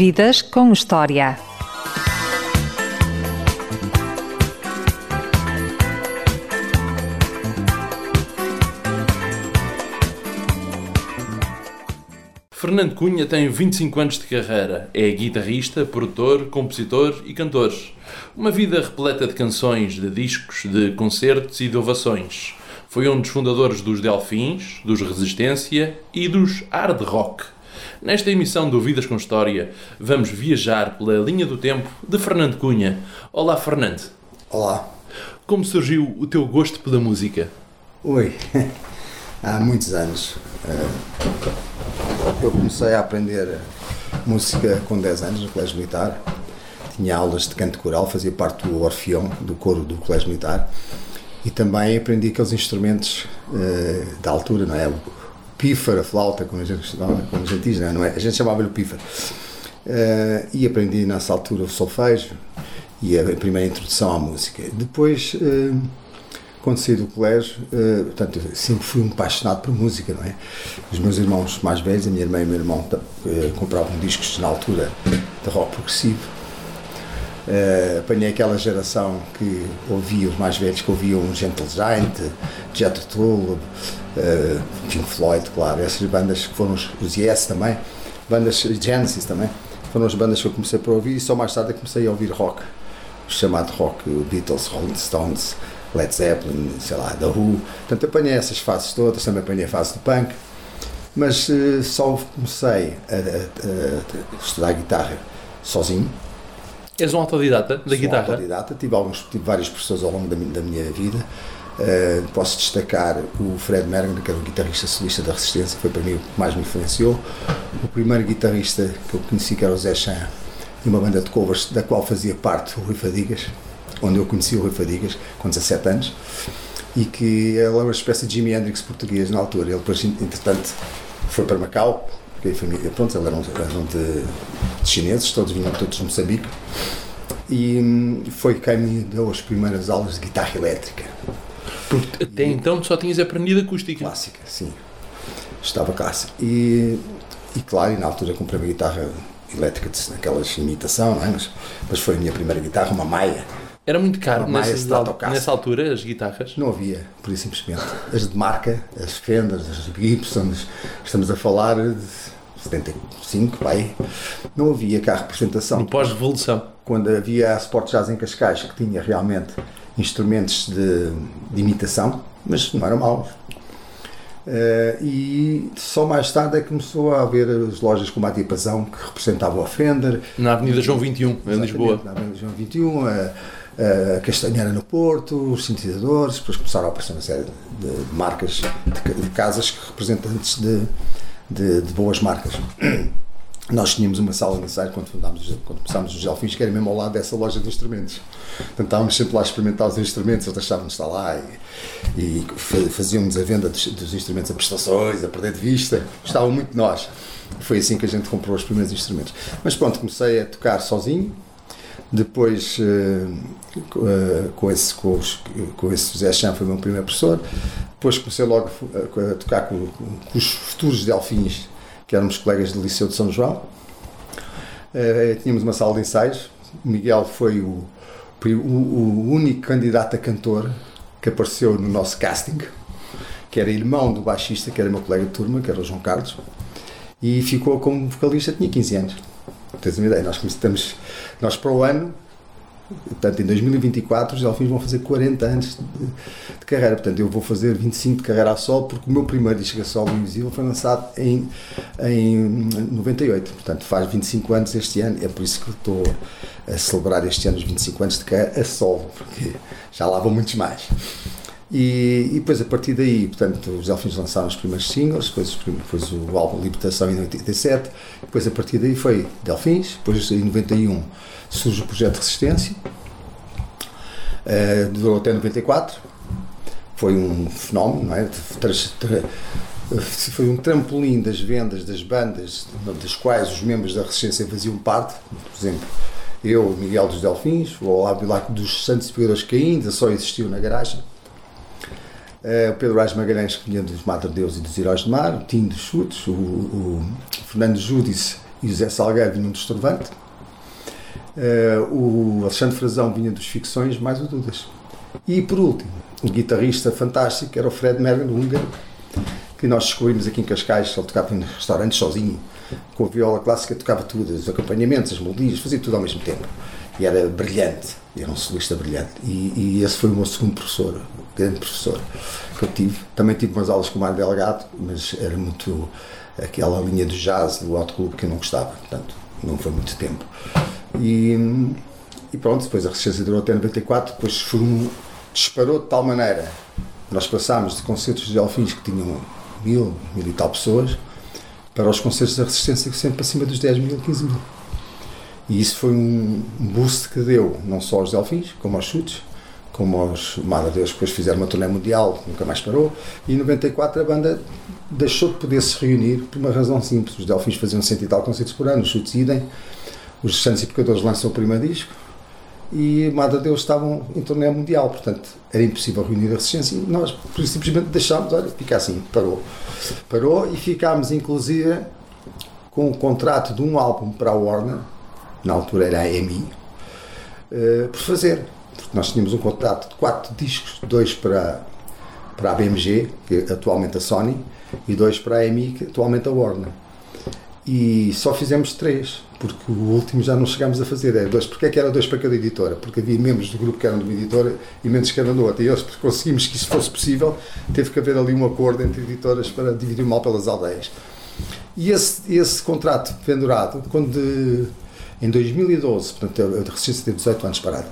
Vidas com História. Fernando Cunha tem 25 anos de carreira. É guitarrista, produtor, compositor e cantor. Uma vida repleta de canções, de discos, de concertos e de ovações. Foi um dos fundadores dos Delfins, dos Resistência e dos Hard Rock. Nesta emissão do Vidas com História, vamos viajar pela linha do tempo de Fernando Cunha. Olá, Fernando. Olá. Como surgiu o teu gosto pela música? Oi. Há muitos anos. eh, Eu comecei a aprender música com 10 anos no Colégio Militar. Tinha aulas de canto coral, fazia parte do Orfeão, do coro do Colégio Militar. E também aprendi aqueles instrumentos eh, da altura, não é? O pífaro, a flauta, como a gente, como a gente diz, não é? A gente chamava-lhe o pífaro. Eh, e aprendi nessa altura o solfejo e a primeira introdução à música. Depois, eh, quando saí do colégio, eh, portanto, sempre fui um apaixonado por música, não é? Os meus irmãos mais velhos, a minha irmã e o meu irmão, eh, compravam discos na altura de rock progressivo. Eh, apanhei aquela geração que ouvia, os mais velhos que ouviam Gentle Giant, Jet Tull, uh, Pink Floyd, claro, essas bandas que foram os, os Yes também, bandas Genesis também, foram as bandas que eu comecei por ouvir e só mais tarde comecei a ouvir rock, o chamado rock, Beatles, Rolling Stones, Led Zeppelin, sei lá, The Who. Portanto, apanhei essas fases todas, também apanhei a fase do punk, mas eh, só comecei a, a- a estudar guitarra sozinho. És um autodidata da Sou guitarra? autodidata, tive, alguns, tive vários professores ao longo da, da minha vida. Eh, posso destacar o Fred Mergen, que era o guitarrista solista da Resistência, foi para mim o que mais me influenciou. O primeiro guitarrista que eu conheci, que era o Zé Chan, de uma banda de covers da qual fazia parte o Rui Fadigas, onde eu conheci o Rui Fadigas com 17 anos, e que ele era uma espécie de Jimi Hendrix português na altura. Ele depois, entretanto, foi para Macau, porque a família, pronto, eles eram, eram de, de chineses, todos vinham todos de Moçambique, e hum, foi quem me deu as primeiras aulas de guitarra elétrica. Porque até então tu só tinhas aprendido acústica. Clássica, sim. Estava clássica. E, e claro, e na altura comprei uma guitarra elétrica, naquelas imitação, não é? Mas, mas foi a minha primeira guitarra, uma Maia. Era muito caro nessa, Stratocaster. nessa altura, as guitarras. Não havia, por isso simplesmente. As de marca, as Fenders, as Gibson, estamos a falar de 75, pai. Não havia cá representação. No pós-revolução. quando havia a Sport Jazz em Cascais, que tinha realmente instrumentos de, de imitação, mas não eram maus. Eh, e só mais tarde é que começou a haver as lojas como a Diapasão, que representavam a Fender. Na Avenida João 21, em Lisboa. Na Avenida João 21, a, a Castanheira no Porto, os sintetizadores, depois começaram a aparecer uma série de, de marcas, de, de casas representantes de, de boas marcas. Nós tínhamos uma sala de ensaio quando, fundámos, os- quando começámos os Delfins, que era mesmo ao lado dessa loja de instrumentos. Portanto, estávamos sempre lá a experimentar os instrumentos, eles deixavam-nos estar lá e, e fa- faziam-nos a venda dos, dos instrumentos a prestações, a perder de vista. Gostavam muito de nós. Foi assim que a gente comprou os primeiros instrumentos. Mas pronto, comecei a tocar sozinho. Depois, eh, eh, com esse, com, os, com esse José foi o meu primeiro professor. Depois comecei logo a, a tocar com, com os futuros Delfins, que éramos colegas do Liceu de São João. Eh, tínhamos uma sala de ensaios. Miguel foi o, o, o único candidato a cantor que apareceu no nosso casting, que era irmão do baixista, que era meu colega de turma, que era o João Carlos, e ficou como vocalista, tinha 15 anos. Tens uma ideia? Nós nós para o ano, portanto em 2024, os Delfins vão fazer 40 anos de, de carreira. Portanto, eu vou fazer 25 de carreira a solo, porque o meu primeiro disco a solo invisível foi lançado em, em 98. Portanto, faz 25 anos este ano. É por isso que estou a celebrar este ano os 25 anos de carreira a solo, porque já lá vão muitos mais. E, e depois a partir daí, portanto, os Delfins lançaram os primeiros singles, depois, depois o álbum Libertação em 87, depois a partir daí foi Delfins, depois em 91 surge o projeto Resistência, eh, durou até 94, foi um fenómeno, não é? Tra- Foi um trampolim das vendas das bandas, das quais os membros da Resistência faziam parte, por exemplo, eu, Miguel dos Delfins, o Olavo Bilac dos Santos Pedros que ainda só existiu na garagem, Eh, o Pedro Reis Magalhães, que vinha dos Madre Deus e dos Heróis do Mar, o Tim dos Chutes, o, o Fernando Júdice e o Zé Salgueiro vinham do Estrovante. Uh, o Alexandre Frazão vinha dos Ficções, mais o Dudas. E por último, o guitarrista fantástico era o Fred Mergen, húngaro, que nós descobrimos aqui em Cascais, ele tocava em restaurantes sozinho, com a viola clássica, tocava tudo, os acompanhamentos, as melodias, fazia tudo ao mesmo tempo. E era brilhante, era um solista brilhante. E, e esse foi o meu segundo professor, grande professor que eu tive. Também tive umas aulas com o Mário Delgado, mas era muito aquela linha do jazz, do alto clube que eu não gostava, portanto, não foi muito tempo. E, e pronto, depois a resistência durou até 94, depois foi disparou de tal maneira. Nós passámos de concertos de Delfins que tinham mil, mil e tal pessoas, para os concertos da resistência que sempre acima dos 10 mil, 15 mil. E isso foi um boost que deu, não só aos Delfins, como aos chutes, como aos Mara Deus, depois fizeram uma turnê mundial, nunca mais parou, e em 94 a banda deixou de poder se reunir por uma razão simples. Os Delfins faziam cento e tal concertos por ano, os chutes idem, os Santos e Pecadores lançam o primeiro disco, e Mada Deus estavam em turnê mundial, portanto era impossível reunir a resistência e nós simplesmente deixámos, olha, fica assim, parou. Parou e ficámos inclusive com o contrato de um álbum para a Warner, na altura era a EMI, uh, por fazer. Porque nós tínhamos um contrato de quatro discos, dois para, para a BMG, que é atualmente a Sony, e dois para a EMI, que é atualmente a Warner. E só fizemos três porque o último já não chegámos a fazer, é dois. Porque é que era dois para cada editora? Porque havia membros do grupo que eram de uma editora e membros que eram da outra. E eles conseguimos que isso fosse possível, teve que haver ali um acordo entre editoras para dividir o mal pelas aldeias. E esse, esse contrato pendurado, quando de, em 2012, portanto a Resistência teve 18 anos parada,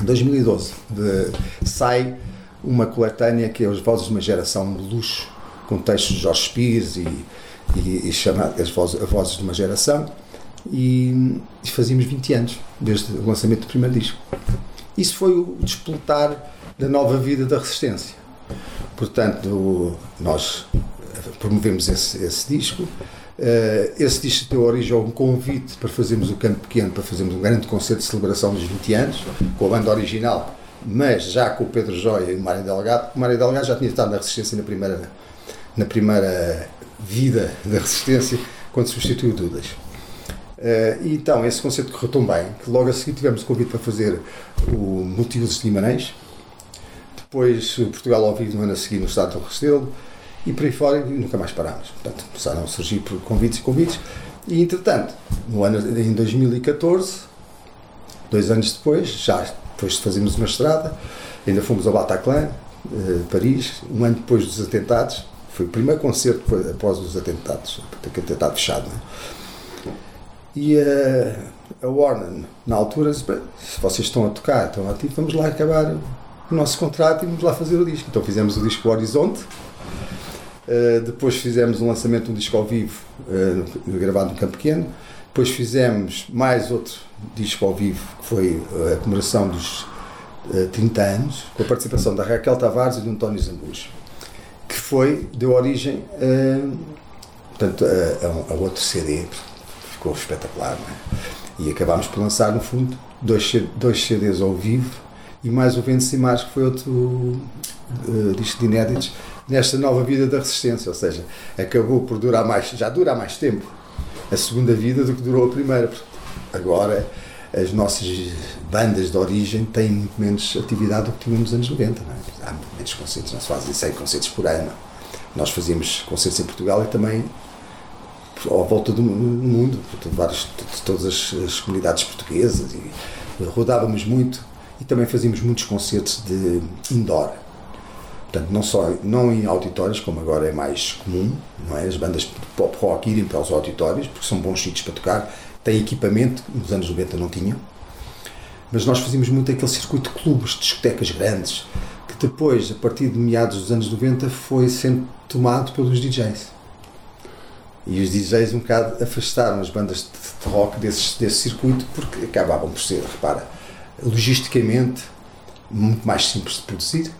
em 2012 de, sai uma coletânea que é As Vozes de uma Geração de Luxo, com textos de Jorge Pires e e, e as vozes, as vozes de uma geração e, e fazíamos 20 anos desde o lançamento do primeiro disco. Isso foi o desplotar da nova vida da resistência. Portanto, nós promovemos esse, esse disco. Uh, esse disco deu origem a um convite para fazermos o Campo Pequeno, para fazermos um grande concerto de celebração dos 20 anos, com a banda original, mas já com o Pedro Joia e o Mário Delgado. O Mário Delgado já tinha estado na Resistência na primeira, na primeira vida da resistência quando substituiu Dudas. Uh, e então, esse concerto correu tão bem que logo a seguir tivemos o convite para fazer o Multiusos de Guimarães, depois o Portugal ao vivo no ano a seguir no Estado do Restelo e por aí fora e nunca mais parámos. Portanto, começaram a surgir convites e convites. E entretanto, no ano, em 2014, dois anos depois, já depois de fazermos uma estrada, ainda fomos ao Bataclan, uh, Paris, um ano depois dos atentados, foi o primeiro concerto após os atentados, aquele atentado fechado. Né? E uh, a Warner, na altura, disse: se vocês estão a tocar, estão ativos, vamos lá acabar o nosso contrato e vamos lá fazer o disco. Então fizemos o disco Horizonte. Uh, depois fizemos um lançamento de um disco ao vivo uh, gravado no Campo Pequeno. Depois fizemos mais outro disco ao vivo que foi a comemoração dos uh, 30 anos, com a participação da Raquel Tavares e do António Zambujo foi, deu origem a, portanto, a, a, outro CD, ficou espetacular, é? E acabámos por lançar, no fundo, dois, dois CDs ao vivo e mais o Vento e Mais, que foi outro uh, disco de inéditos, nesta nova vida da resistência, ou seja, acabou por durar mais, já dura há mais tempo a segunda vida do que durou a primeira. Agora as nossas bandas de origem têm muito menos atividade do que tínhamos nos anos 90. É? Há menos concertos, não se fazem 100 concertos por ano. Nós fazíamos concertos em Portugal e também à volta do mundo, de, vários, de todas as, as, comunidades portuguesas, e rodávamos muito e também fazíamos muitos concertos de indoor. Portanto, não só não em auditórios, como agora é mais comum, não é? as bandas pop rock irem para os auditórios, porque são bons sítios para tocar, têm equipamento, nos anos 90 não tinham, mas nós fazíamos muito aquele circuito de clubes, discotecas grandes, que depois, a partir de meados dos anos 90, foi sendo tomado pelos DJs. E os DJs um bocado afastaram as bandas de rock desse, desse circuito porque acabavam por ser, repara, logisticamente muito mais simples de produzir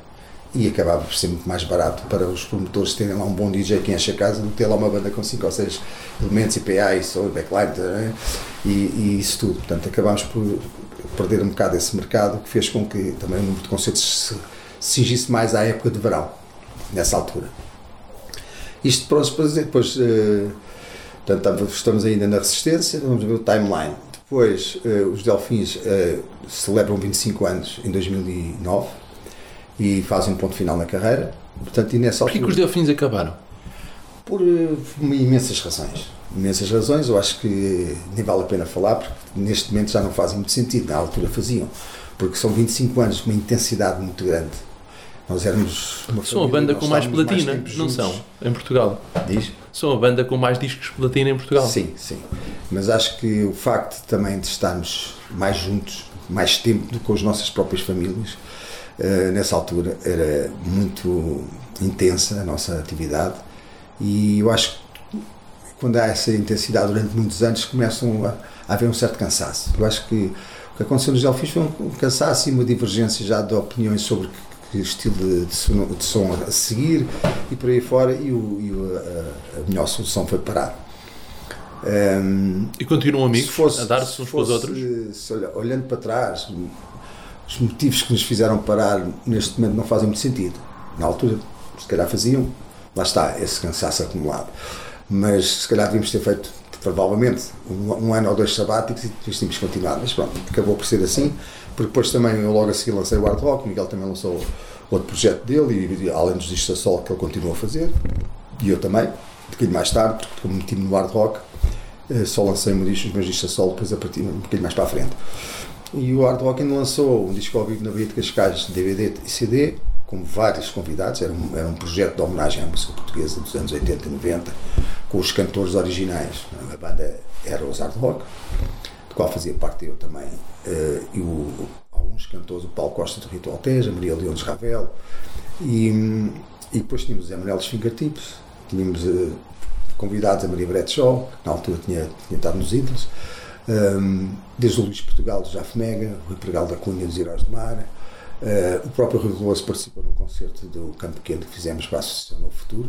e acabava por ser muito mais barato para os promotores terem lá um bom DJ que enche a casa do que ter lá uma banda com 5 ou 6 elementos, IPA e som, backline é? e, e, isso tudo. Portanto, acabámos por perder um bocado esse mercado que fez com que também o número de concertos se, se cingisse mais à época de verão, nessa altura. Isto, pronto, depois, depois uh, Portanto, estamos ainda na resistência, vamos ver o timeline. Depois, uh, os Delfins uh, celebram 25 anos em 2009 e fazem um ponto final na carreira. Portanto, e nessa altura, Porquê que os Delfins acabaram? Por uh, imensas razões. Imensas razões, eu acho que nem vale a pena falar, porque neste momento já não fazem muito sentido, na altura faziam. Porque são 25 anos de uma intensidade muito grande. Nós éramos. Uma são a banda com mais platina, mais não são? Em Portugal. Diz? São a banda com mais discos platina em Portugal. Sim, sim. Mas acho que o facto também de estarmos mais juntos, mais tempo do que com as nossas próprias famílias, nessa altura era muito intensa a nossa atividade e eu acho que quando há essa intensidade durante muitos anos começam a, a haver um certo cansaço. Eu acho que o que aconteceu nos Delfins foi um cansaço e uma divergência já de opiniões sobre que estilo de, de, som, de som a seguir e por aí fora e, o, e o, a, a, melhor solução foi parar. Um, e continuam amigos fosse, a dar-se uns para os outros? Se, olhando para trás, os motivos que nos fizeram parar neste momento não fazem muito sentido. Na altura, se calhar faziam, lá está, esse cansaço acumulado. Mas se calhar devíamos ter feito, provavelmente, um, um ano ou dois sabáticos e tínhamos continuado. Mas pronto, acabou por ser assim porque depois também eu logo a seguir lancei o Hard Rock, o Miguel também lançou outro projeto dele, e além dos discos a sol que ele continua a fazer, e eu também, um bocadinho mais tarde, porque como meti-me no Hard Rock, eh, só lancei os meus discos a solo depois a partir um bocadinho mais para a frente. E o Hard Rock ainda lançou um disco ao vivo na Bahia de Cascais, DVD e CD, com vários convidados, era um, era um projeto de homenagem à música portuguesa dos anos 80 e 90, com os cantores originais. A banda era os Hard Rock, do qual fazia parte eu também. Uh, e o, alguns cantores, o Paulo Costa do Rito Alteja, Maria de Ravel, e, e depois tínhamos a Manuel dos Fingertips, tínhamos uh, convidados a Maria Brett Shaw, que na altura tinha, tinha estado nos Ídolos, um, desde o Luís Portugal do Jafo Mega, o Rui Pregal da Cunha dos Heróis do Mar, uh, o próprio Rui Veloso participou num concerto do Campo Pequeno que fizemos para a Associação Novo Futuro,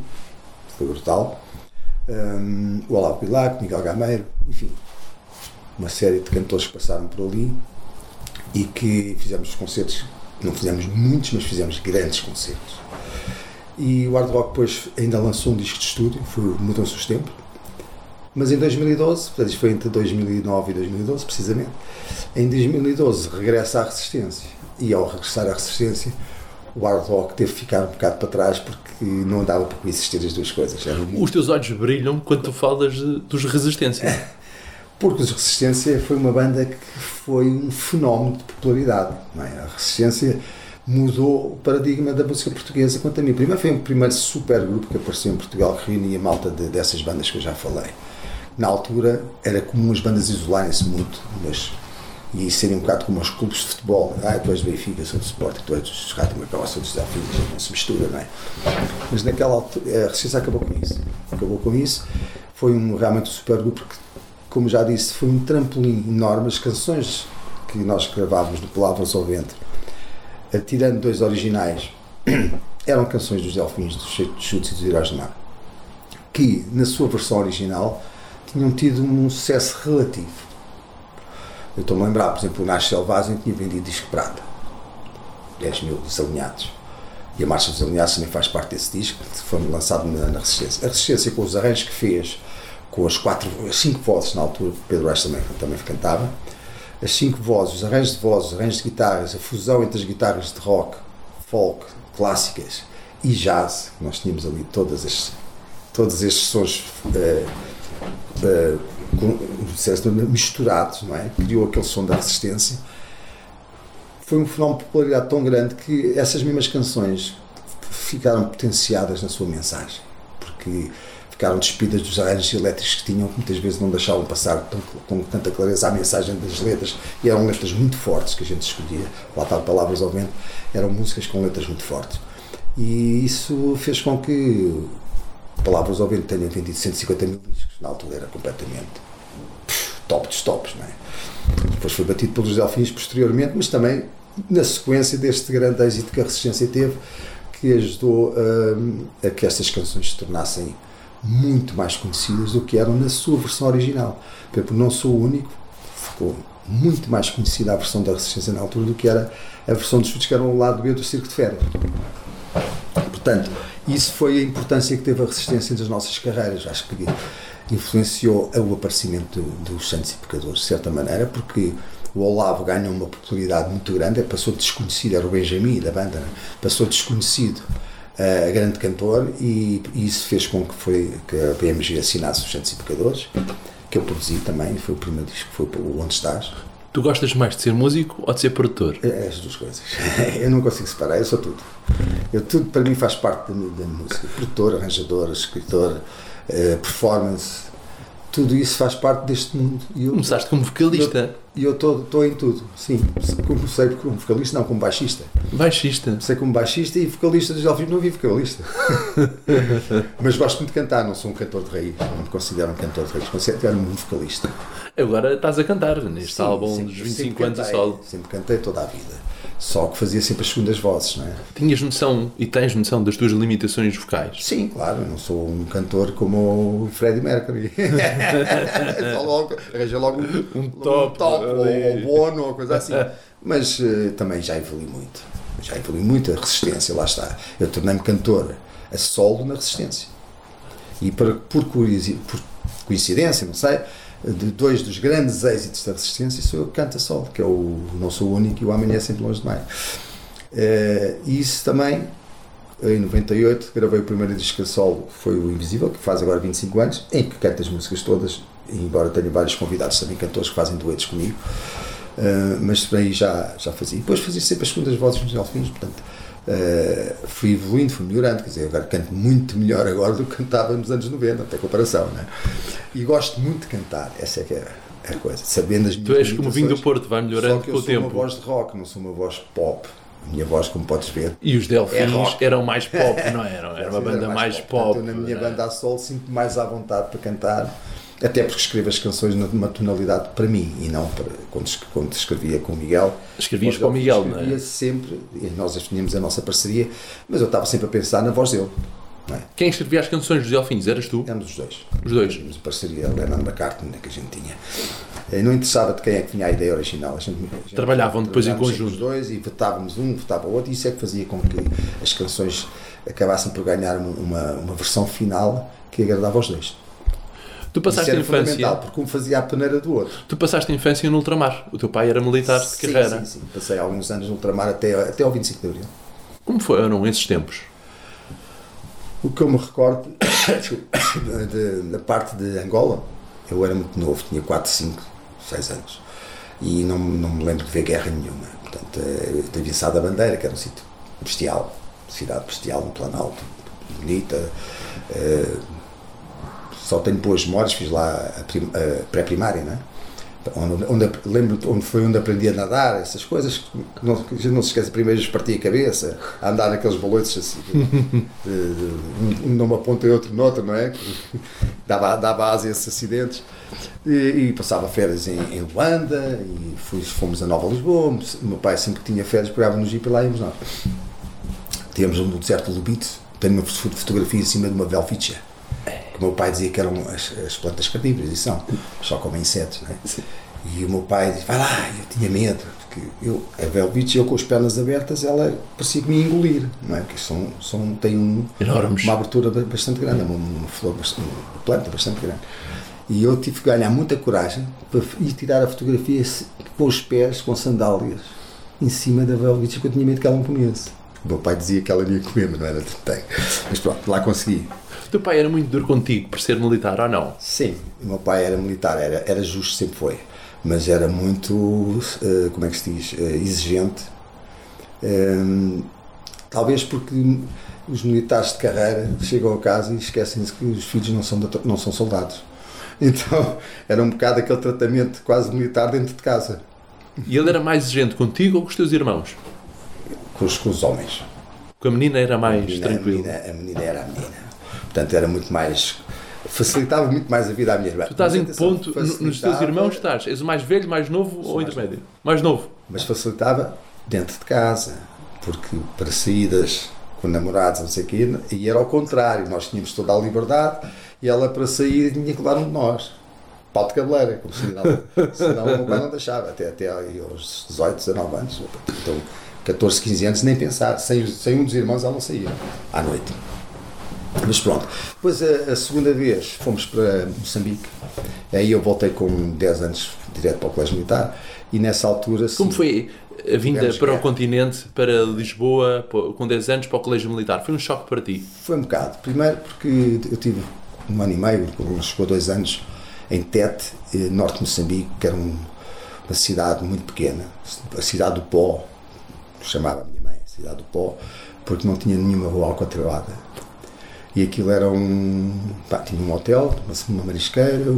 foi brutal. Um, o Olavo Bilac, Miguel Gameiro, enfim, uma série de cantores que passaram por ali e que fizemos concertos, não fizemos muitos, mas fizemos grandes concertos. E o Hard Rock depois ainda lançou um disco de estúdio, foi Mudam-se os Tempos, mas em 2012, portanto isto foi entre 2009 e 2012 precisamente, em 2012 regressa à Resistência e ao regressar à Resistência o hard rock teve que ficar um bocado para trás porque não dava para coexistir as duas coisas. Os teus olhos brilham quando tu falas de, dos Resistência. Porque os Resistência foi uma banda que foi um fenómeno de popularidade. É? A Resistência mudou o paradigma da música portuguesa quanto a mim. Primeiro foi o primeiro super grupo que apareceu em Portugal que reunia malta de, dessas bandas que eu já falei. Na altura era comum as bandas isolarem-se muito mas, e serem um bocado como os clubes de futebol. Ah, tu és do Benfica, sou do Sport, tu és do Rádio Macau, sou dos Desafios, não se mistura, não é? Mas naquela altura, a Resistência acabou com isso. Acabou com isso. Foi um, realmente um super grupo que como já disse, foi um trampolim enorme. As canções que nós gravávamos do Palavras ao Ventre, eh, tirando dois originais, eram canções dos Delfins, dos Chutes e dos Heróis do Mar, que, na sua versão original, tinham tido um sucesso relativo. Eu estou-me a lembrar, por exemplo, o Nasce Selvagem tinha vendido disco prata, 10 mil desalinhados. E a Marcha dos Alinhados também faz parte desse disco, que foi lançado na, na Resistência. A Resistência, com os arranjos que fez com as quatro, cinco vozes na altura, Pedro Aires também, também cantava, as cinco vozes, os arranjos de vozes, os arranjos de guitarras, a fusão entre as guitarras de rock, folk, clássicas e jazz, nós tínhamos ali todas as, todos estes sons uh, uh, misturados, não é? criou aquele som da resistência. Foi um fenómeno de popularidade tão grande que essas mesmas canções ficaram potenciadas na sua mensagem, porque ficaram despidas dos arranjos elétricos que tinham, que muitas vezes não deixavam passar tão, com tanta clareza a mensagem das letras, e eram letras muito fortes que a gente escolhia, lá tal palavras ao vento, eram músicas com letras muito fortes. E isso fez com que Palavras ao Vento tenha vendido 150 mil discos, na altura era completamente top dos tops, não é? Depois foi batido pelos Delfins posteriormente, mas também na sequência deste grande êxito que a Resistência teve, que ajudou hum, a que estas canções se tornassem muito mais conhecidas do que eram na sua versão original. Por exemplo, Não Sou o Único ficou muito mais conhecida a versão da Resistência na altura do que era a versão dos chutes que eram o lado B do Circo de Férias. Portanto, isso foi a importância que teve a Resistência nas nossas carreiras. Acho que influenciou o aparecimento do- dos Santos e Pecadores, de certa maneira, porque o Olavo ganhou uma popularidade muito grande, passou desconhecido, era o Benjamin da banda, né? passou desconhecido a grande cantor e, e isso fez com que, foi, que a BMG assinasse os Santos e Pecadores, que eu produzi também, foi o primeiro disco, foi o Onde Estás. Tu gostas mais de ser músico ou de ser produtor? É as duas coisas. Eu não consigo separar, eu sou tudo. Eu, tudo para mim faz parte da, da música. Produtor, arranjador, escritor, eh, performance, tudo isso faz parte deste mundo. E eu Começaste como vocalista, e eu estou em tudo, sim. Comecei como vocalista, não como baixista. baixista. Comecei como baixista e vocalista dos Alvin, não vi vocalista. Mas gosto muito de cantar, não sou um cantor de raiz, não me considero um cantor de raiz, considero-me um vocalista. Agora estás a cantar neste Sim, álbum sempre- dos sempre 25 anos de cantei, solo. Sempre cantei toda a vida. Só que fazia sempre as segundas vozes, não é? Tinhas noção e tens noção das tuas limitações vocais? Sim, claro, eu não sou um cantor como o Freddie Mercury. Só logo, arranja logo um, um top, top ou, ou bono ou coisa assim. Mas eh, também já evolui muito. Já evolui muito a resistência, lá está. Eu tornei-me cantor a solo na resistência. E por, por, por coincidência, não sei, de dois dos grandes êxitos da resistência sou eu que canto a solo, que é o Não Sou o Único e o Amanhã é Sempre Longe Demais. Eh, E isso também em 98 gravei o primeiro disco a solo, foi o Invisível, que faz agora 25 anos, em que canto as músicas todas, embora tenha vários convidados também cantores que fazem duetos comigo, Uh, mas aí já, já fazia. Depois fazia sempre as segundas vozes nos Delfins, portanto uh, fui evoluindo, fui melhorando, quer dizer, agora canto muito melhor agora do que cantava nos anos 90, até comparação, né? E gosto muito de cantar, essa é que é a coisa, sabendo as minhas Tu és como vinho do Porto, vai só melhorando que com eu o sou uma tempo. voz de rock, não sou uma voz pop. A minha voz, como podes ver, E os Delfins É eram mais pop, não eram? Era uma banda mais pop. Portanto, eu, na minha não é? banda a sol sinto mais à vontade para cantar, até porque escrevo as canções numa tonalidade para mim e não para quando, quando escrevia com o Miguel. Escrevias para o Miguel, não escrevia é? sempre, e nós tínhamos a nossa parceria, mas eu estava sempre a pensar na voz dele. É? Quem escrevia as canções dos Delfins? Eras tu? Éramos os dois. Os dois. A parceria Lennon McCartney que a gente tinha. E não interessava de quem é que tinha a ideia original. A gente, a gente Trabalhavam depois em conjunto. Os dois e votávamos um, votava o outro, e isso é que fazia com que as canções acabassem por ganhar uma, uma, versão final que agradava aos dois. Tu passaste isso a era fundamental, infância. porque um fazia a peneira do outro. Tu passaste a infância no ultramar. O teu pai era militar de Sim, carreira. Sim, sim. Passei alguns anos no ultramar até, até ao 25 de Abril. Como foram esses tempos? O que eu me recordo da parte de Angola, eu era muito novo, tinha 4, 5, 6 anos. E não, não me lembro de ver guerra nenhuma. Portanto, eh, da Viçada da Bandeira, que era um sítio bestial, cidade bestial, no Planalto, bonita. eh, só tenho boas memórias, fiz lá a, a pré-primária, não é? Onde, onde, lembro onde foi onde aprendi a nadar, essas coisas que não, a gente não se esquece. Primeiro partia a cabeça, a andar naqueles baloitos assim, um numa ponta e outro noutra, não é? Dava, dava asa a esses acidentes. E, e passava férias em, em Luanda, e fui, fomos a Nova Lisboa. O meu pai sempre que tinha férias pegava no jeep e lá íamos nós. Tínhamos um deserto de Lubito, tenho uma fo- fotografia em cima de uma Velvicia. O meu pai dizia que eram as, as plantas carnívoras, e são, só comem insetos, não é? E o meu pai disse, vai lá, eu tinha medo, porque eu, a Velvicia, eu com as pernas abertas, ela parecia me engolir, não é? Porque são, são, tem um, Enormes. uma abertura ba- bastante grande, uma, uma flor, uma planta bastante grande. E eu tive que ganhar muita coragem para ir tirar a fotografia com os pés, com sandálias, em cima da Velvicia, porque eu tinha medo que ela me comesse. O meu pai dizia que ela ia comer, mas não era tem. Mas pronto, lá consegui. O teu pai era muito duro contigo por ser militar ou não? Sim, o meu pai era militar, era, era justo, sempre foi, mas era muito, eh, como é que se diz, eh, exigente. Ehm, talvez porque os militares de carreira chegam a casa e esquecem-se que os filhos não são, da- não são soldados. Então era um bocado aquele tratamento quase militar dentro de casa, E ele era mais exigente contigo ou com os teus irmãos? com os, com os homens. Com a menina era mais A menina, tranquilo. A menina, a menina era a menina. Portanto, era muito mais. facilitava muito mais a vida à minha irmã. Tu estás em ponto, no- nos teus irmãos estás, és o mais velho, mais novo ou mais intermédio? Mais novo. mas facilitava dentro de casa, porque para saídas com namorados, não sei o quê, e era ao contrário, nós tínhamos toda a liberdade e ela para sair tinha que levar um de nós. Pau de cabeleira, como se não, senão o meu pai não deixava, até, até aos 18, 19 anos. Então, 14, 15 anos, nem pensar. Sem, sem um dos irmãos ela não saía à noite. Mas pronto. Depois a, a, segunda vez fomos para Moçambique. Aí eu voltei com 10 anos direto para o Colégio Militar e nessa altura. Como foi a vinda para o continente, para Lisboa, com 10 anos, para o Colégio Militar? Foi um choque para ti? Foi um bocado. Primeiro porque eu tive um ano e meio, chegou a dois anos, em Tete, eh, norte de Moçambique, que era um, uma cidade muito pequena, a cidade do pó, chamava a minha mãe, a cidade do pó, porque não tinha nenhuma rua alcatrelada. E aquilo era um. Pá, tinha um hotel, uma, marisqueira,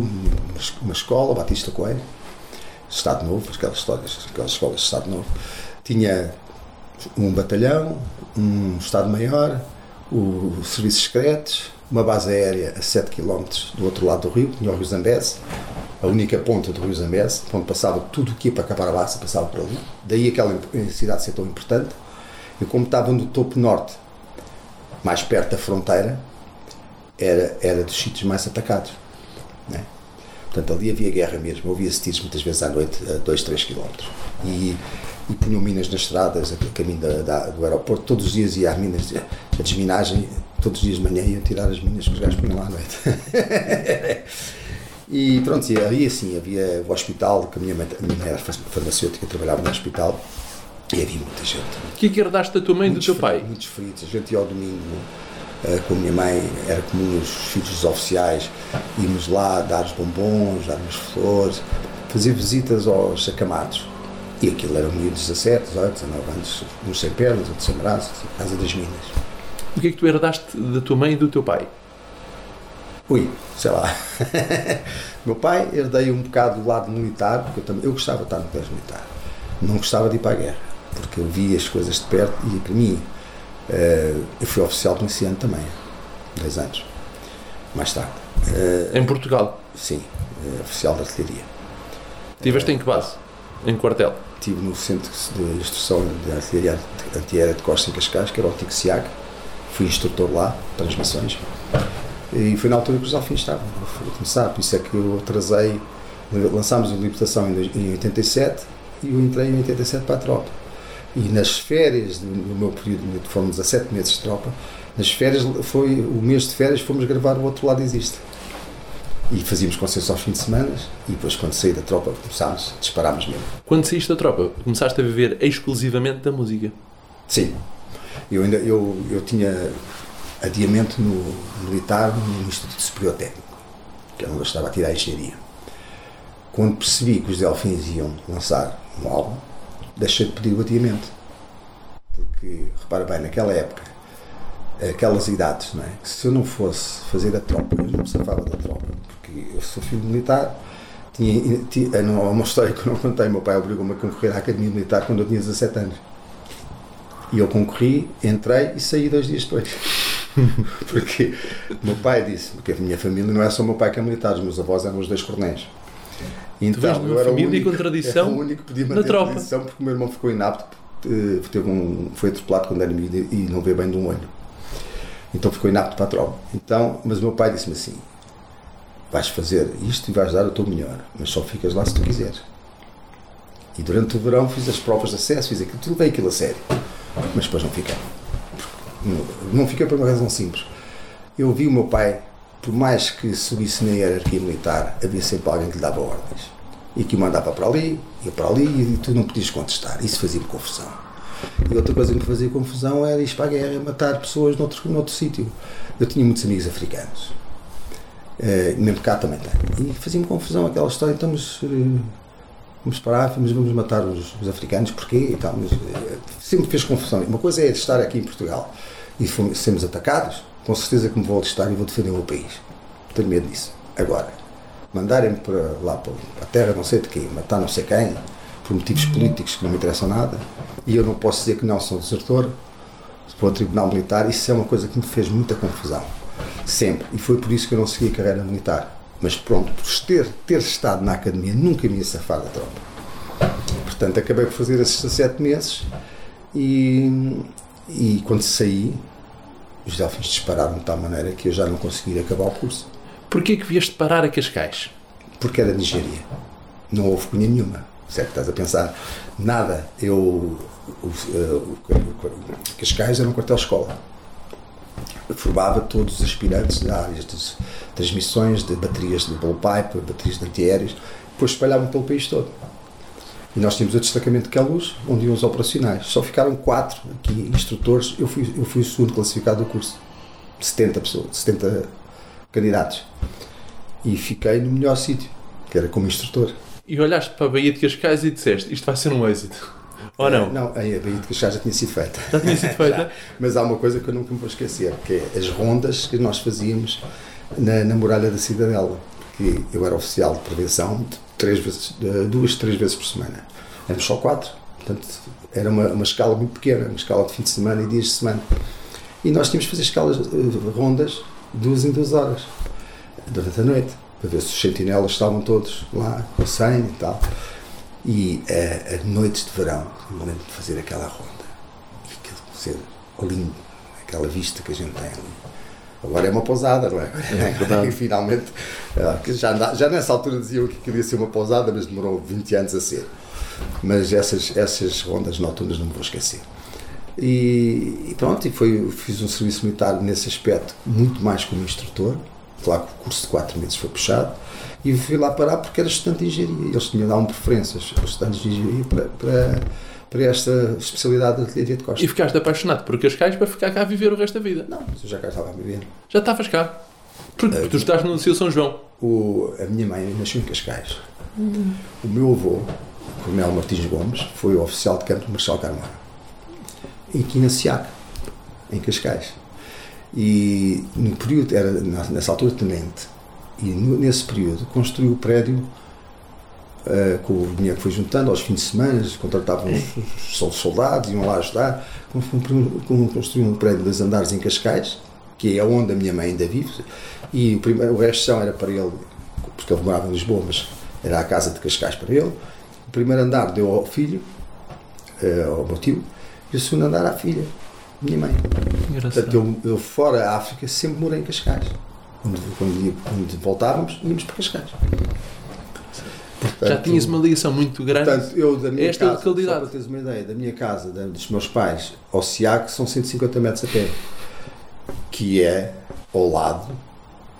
uma, escola, Batista Coelho, Estado Novo, aquelas histórias, aquelas escolas de Estado Novo. Tinha um batalhão, um Estado-Maior, os serviços secretos, uma base aérea a 7 km do outro lado do rio, tinha o Rio Zambeze, a única ponta do Rio Zambeze, onde passava tudo o que ia para Caparabaça, passava por ali. Daí aquela cidade ser tão importante. E como estava no topo norte, mais perto da fronteira, era, era dos sítios mais atacados. Né? Portanto, ali havia guerra mesmo. Ouvia-se tiros muitas vezes à noite, a 2, 3 km. E, e punham minas nas estradas, a caminho da, da, do aeroporto. Todos os dias ia às minas, a desminagem todos os dias de manhã iam tirar as minas que os gajos punham lá à noite. e pronto, e havia assim, havia o hospital, que a minha mãe, a minha mãe era farmacêutica, trabalhava no hospital, e havia muita gente. O que é que herdaste da tua mãe e do teu pai? Muitos feridos, a gente ia ao domingo com a minha mãe, era comum os filhos dos oficiais, íamos lá dar os bombons, dar as flores, fazer visitas aos acamados. E aquilo eram miúdos 17, 18, 19 anos, uns sem pernas, outros sem braços, casa das minas. O que é que tu herdaste da tua mãe e do teu pai? Ui, sei lá. meu pai herdei um bocado do lado militar, porque eu, também, eu gostava de estar no colégio militar. Não gostava de ir para a guerra, porque eu via as coisas de perto e para mim, eu fui oficial de iniciante também, 10 anos, mais tarde. Uh, em Portugal? Sim, uh, oficial de artilharia. Tiveste em que base? Em quartel? Estive no Centro de Instrução de Artilharia Antiaérea de Costa em Cascais, que era o TIC SIAG, fui instrutor lá, transmissões, e foi na altura que os alfins estavam a começar, por isso é que eu atrasei, lançámos a Libertação em 87 e eu entrei em 87 para a tropa. E nas férias, no meu período, foram 17 meses de tropa, nas férias, foi o mês de férias, fomos gravar o outro lado existe. E fazíamos concertos aos fins de semana e depois, quando saí da tropa, começámos, disparámos mesmo. Quando saíste da tropa, começaste a viver exclusivamente da música? Sim, eu ainda eu, eu tinha adiamento no militar no Instituto Superior Técnico, que eu não estava a tirar a engenharia. Quando percebi que os Delfins iam lançar um álbum, deixei de pedir o adiamento. Porque, repara bem, naquela época, aquelas idades, não é? Que se eu não fosse fazer a tropa, eu não safava da tropa, porque eu sou filho militar. Tinha, tinha, é uma história que eu não contei. Meu pai obrigou-me a concorrer à Academia Militar quando eu tinha 17 anos. E eu concorri, entrei e saí dois dias depois. porque meu pai disse, porque a minha família não é só meu pai que é militar, os meus avós eram os dois coronéis. Então, eu era o único, com tradição era o único que podia manter tropa. tradição porque o meu irmão ficou inapto, eh, teve um, foi atropelado quando era miúdo e não veio bem de um olho. Então ficou inapto para a tropa. Então, mas o meu pai disse-me assim: vais fazer isto e vais dar o teu melhor, mas só ficas lá se tu quiseres. E durante o verão fiz as provas de acesso, fiz aquilo, tudo bem aquilo a sério mas depois não fiquei. Não, não fiquei por uma razão simples. Eu vi o meu pai, por mais que subisse na hierarquia militar, havia sempre alguém que lhe dava ordens. E que o mandava para ali, ia para ali, e tu não podias contestar. Isso fazia-me confusão. E outra coisa que me fazia confusão era ir para a guerra, matar pessoas noutro, noutro sítio. Eu tinha muitos amigos africanos. Uh, mesmo cá também tenho. E fazia-me confusão aquela história. Então, mas, uh, vamos parar, mas vamos matar os, os, africanos, porquê e tal. Mas, uh, sempre fez confusão. Uma coisa é estar aqui em Portugal e fomos, sermos atacados, com certeza que me vou alistar e vou defender o meu país. Tenho medo disso. Agora, mandarem-me para lá para a terra não sei de quê, matar não sei quem, por motivos políticos que não me interessam nada, e eu não posso dizer que não sou desertor, para o Tribunal Militar, isso é uma coisa que me fez muita confusão. Sempre. E foi por isso que eu não segui a carreira militar. Mas pronto, por ter, ter estado na academia, nunca me ia safar da tropa. Portanto, acabei por fazer esses 17 meses e, e quando saí, os delfins dispararam de tal maneira que eu já não consegui acabar o curso. Porquê que vieste parar a Cascais? Porque era engenharia. Não houve cunha nenhuma. Certo? Estás a pensar? Nada. Eu. O, o, o, Cascais era um quartel-escola. formava todos os aspirantes da área de transmissões, de baterias de blowpipe, baterias de antiaéreos, depois espalhavam pelo país todo. E nós tínhamos o destacamento de Queluz, onde iam os operacionais. Só ficaram quatro aqui, instrutores. Eu fui, eu fui o segundo classificado do curso. 70 pessoas, 70 candidatos. E fiquei no melhor sítio, que era como instrutor. E olhaste para a Baía de Cascais e disseste isto vai ser um êxito. Ou não? Não, a Baía de Cascais já tinha sido feita. Já tinha sido feita? Mas há uma coisa que eu nunca me vou esquecer, que é as rondas que nós fazíamos na, na muralha da Cidadela. Eu era oficial de prevenção três vezes, duas, três vezes por semana. Éramos só quatro. Portanto, era uma, uma escala muito pequena, uma escala de fim de semana e dias de semana. E nós tínhamos que fazer escalas uh, rondas duas em duas horas, durante a noite, para ver se os sentinelas estavam todos lá, com 100 e tal. E uh, as noites de verão, me lembro de fazer aquela ronda. E aquilo ser lindo, aquela vista que a gente tem ali. Agora é uma pousada, não é? é e finalmente, já, já nessa altura diziam que queria ser uma pousada, mas demorou 20 anos a ser. Mas essas, essas rondas noturnas não me vou esquecer. E, e pronto, e foi, fiz um serviço militar nesse aspecto, muito mais como instrutor. Claro que o curso de 4 meses foi puxado. E fui lá parar porque era estudante de engenharia. Eles tinham dado preferências aos estudantes de engenharia para, para, para esta especialidade de artilharia de costas. E ficaste apaixonado por Cascais para ficar cá a viver o resto da vida? Não, mas eu já cá estava a viver. Já estavas cá? Porque uh, tu estás no Liceu São João. O, a minha mãe nasceu em Cascais. Uhum. O meu avô, Coronel Martins Gomes, foi o oficial de campo do Marshal Carmona em Quinaciac, em Cascais. E no período, era nessa altura tenente, e nesse período construiu o prédio uh, com o dinheiro que foi juntando aos fins de semana, contratavam os, os soldados, iam lá ajudar, construíram um prédio de dois andares em Cascais, que é onde a minha mãe ainda vive, e o, primeiro, o resto era para ele, porque ele morava em Lisboa, mas era a casa de Cascais para ele. O primeiro andar deu ao filho, uh, ao meu tio, e o segundo andar à filha, minha mãe. Engraçado. Portanto, eu, eu fora da África sempre morei em Cascais. Quando, quando, quando voltávamos, íamos para Cascais. Portanto, Já tinhas uma ligação muito grande portanto, eu, da minha esta casa, localidade. Só para teres uma ideia, da minha casa, dos meus pais, ao SIAC, são 150 metros a pé. Que é ao lado,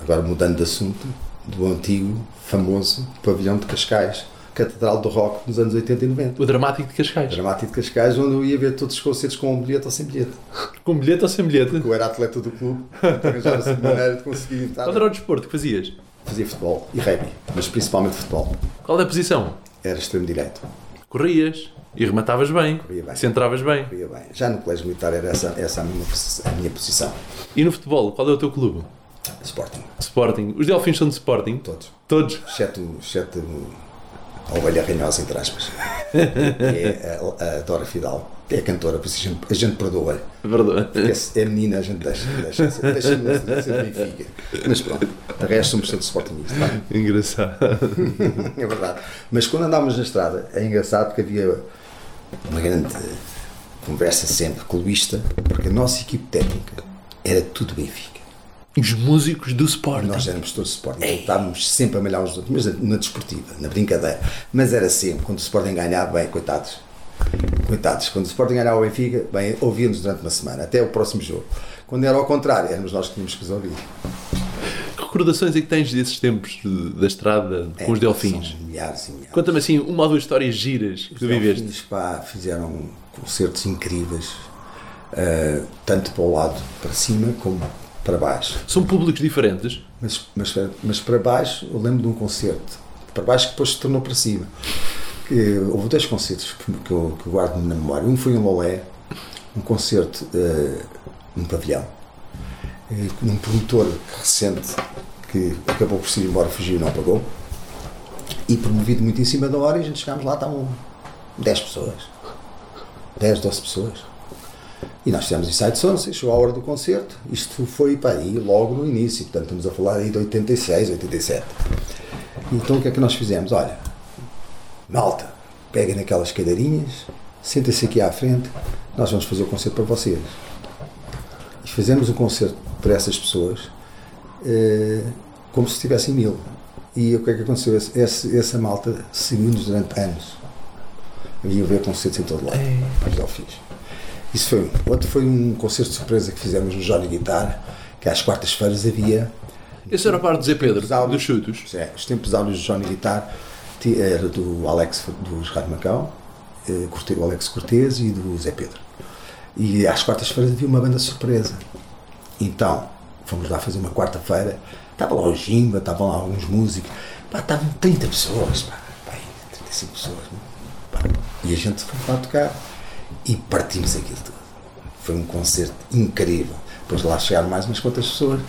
agora mudando de assunto, do antigo, famoso pavilhão de Cascais Catedral do Rock nos anos 80 e 90. O Dramático de Cascais. O Dramático de Cascais, onde eu ia ver todos os concertos com um bilhete ou sem bilhete. com bilhete ou sem bilhete? Porque eu era atleta do clube, arranjava-se de maneira de conseguir estar. Qual era o desporto que fazias? Fazia futebol e rugby, mas principalmente futebol. Qual é a posição? Era extremo direito. Corrias e rematavas bem. Corria bem. Centravas bem. Corria bem. Já no colégio militar era essa, essa a, minha, a minha posição. E no futebol, qual é o teu clube? Sporting. Sporting. Os Delfins são de Sporting? Todos. Todos? Exceto, exceto a ovelha ranhosa, entre aspas, que é a, a Dora Fidal, é cantora, por isso a gente, a gente perdoa. Perdoa. Porque é, é menina, a gente deixa, deixa, deixa, deixa ser Benfica. Mas pronto, de resto somos todos sportingistas. Tá? Engraçado. é verdade. Mas quando andávamos na estrada, é engraçado porque havia uma grande conversa sempre clubista, porque a nossa equipe técnica era tudo Benfica os músicos do Sporting. Nós éramos todos Sporting. Ei. Estávamos sempre a malhar os outros, mas na desportiva, na brincadeira. Mas era sempre, quando o Sporting ganhava, bem, coitados. Coitados, quando o Sporting ganhava o Benfica, bem, ouvíamos durante uma semana, até o próximo jogo. Quando era ao contrário, éramos nós que tínhamos que os ouvir. Que recordações é que tens desses tempos de, da estrada é, com os Delfins? milhares e milhares. Conta-me assim uma ou duas histórias giras que os tu viveste. Os pá, fizeram concertos incríveis, uh, tanto para o lado para cima como para baixo. São públicos diferentes? Mas, mas, mas para baixo, eu lembro de um concerto. Para baixo que depois se tornou para cima. Houve dois concertos que, que, eu, que eu guardo na memória. Um foi em Lolé, um concerto uh, num pavilhão, uh, num promotor recente que acabou por se ir embora, fugiu e não pagou. E promovido muito em cima da hora, e a gente chegámos lá, estavam 10 pessoas. 10, 12 pessoas. E nós fizemos Inside Sunset, chegou a hora do concerto. Isto foi para aí logo no início, portanto estamos a falar aí de 86, 87. Então o que é que nós fizemos? Olha, malta, peguem naquelas cadeirinhas, sentem-se aqui à frente, nós vamos fazer o concerto para vocês. E fazemos o concerto para essas pessoas eh, como se estivessem mil. E o que é que aconteceu? Essa, essa malta seguiu-nos durante anos. Vinham ver concertos em todo lado. É. Mas eu fiz. Isso foi um. Outro foi um concerto de surpresa que fizemos no Johnny Guitar, que às quartas-feiras havia. Esse era o par de Zé Pedro, dos chutos. É, os tempos áudios de Johnny Guitar era do Alex dos Rádio Macau, eh, o Alex Cortez e do Zé Pedro. E às quartas-feiras havia uma banda surpresa. Então, fomos lá fazer uma quarta-feira, estava lá o Jimba, estavam lá alguns músicos, estavam 30 pessoas, pá, pá, 35 pessoas. né? Pá, e a gente foi lá tocar e partimos aquilo tudo. Foi um concerto incrível. Depois de lá chegaram mais umas quantas pessoas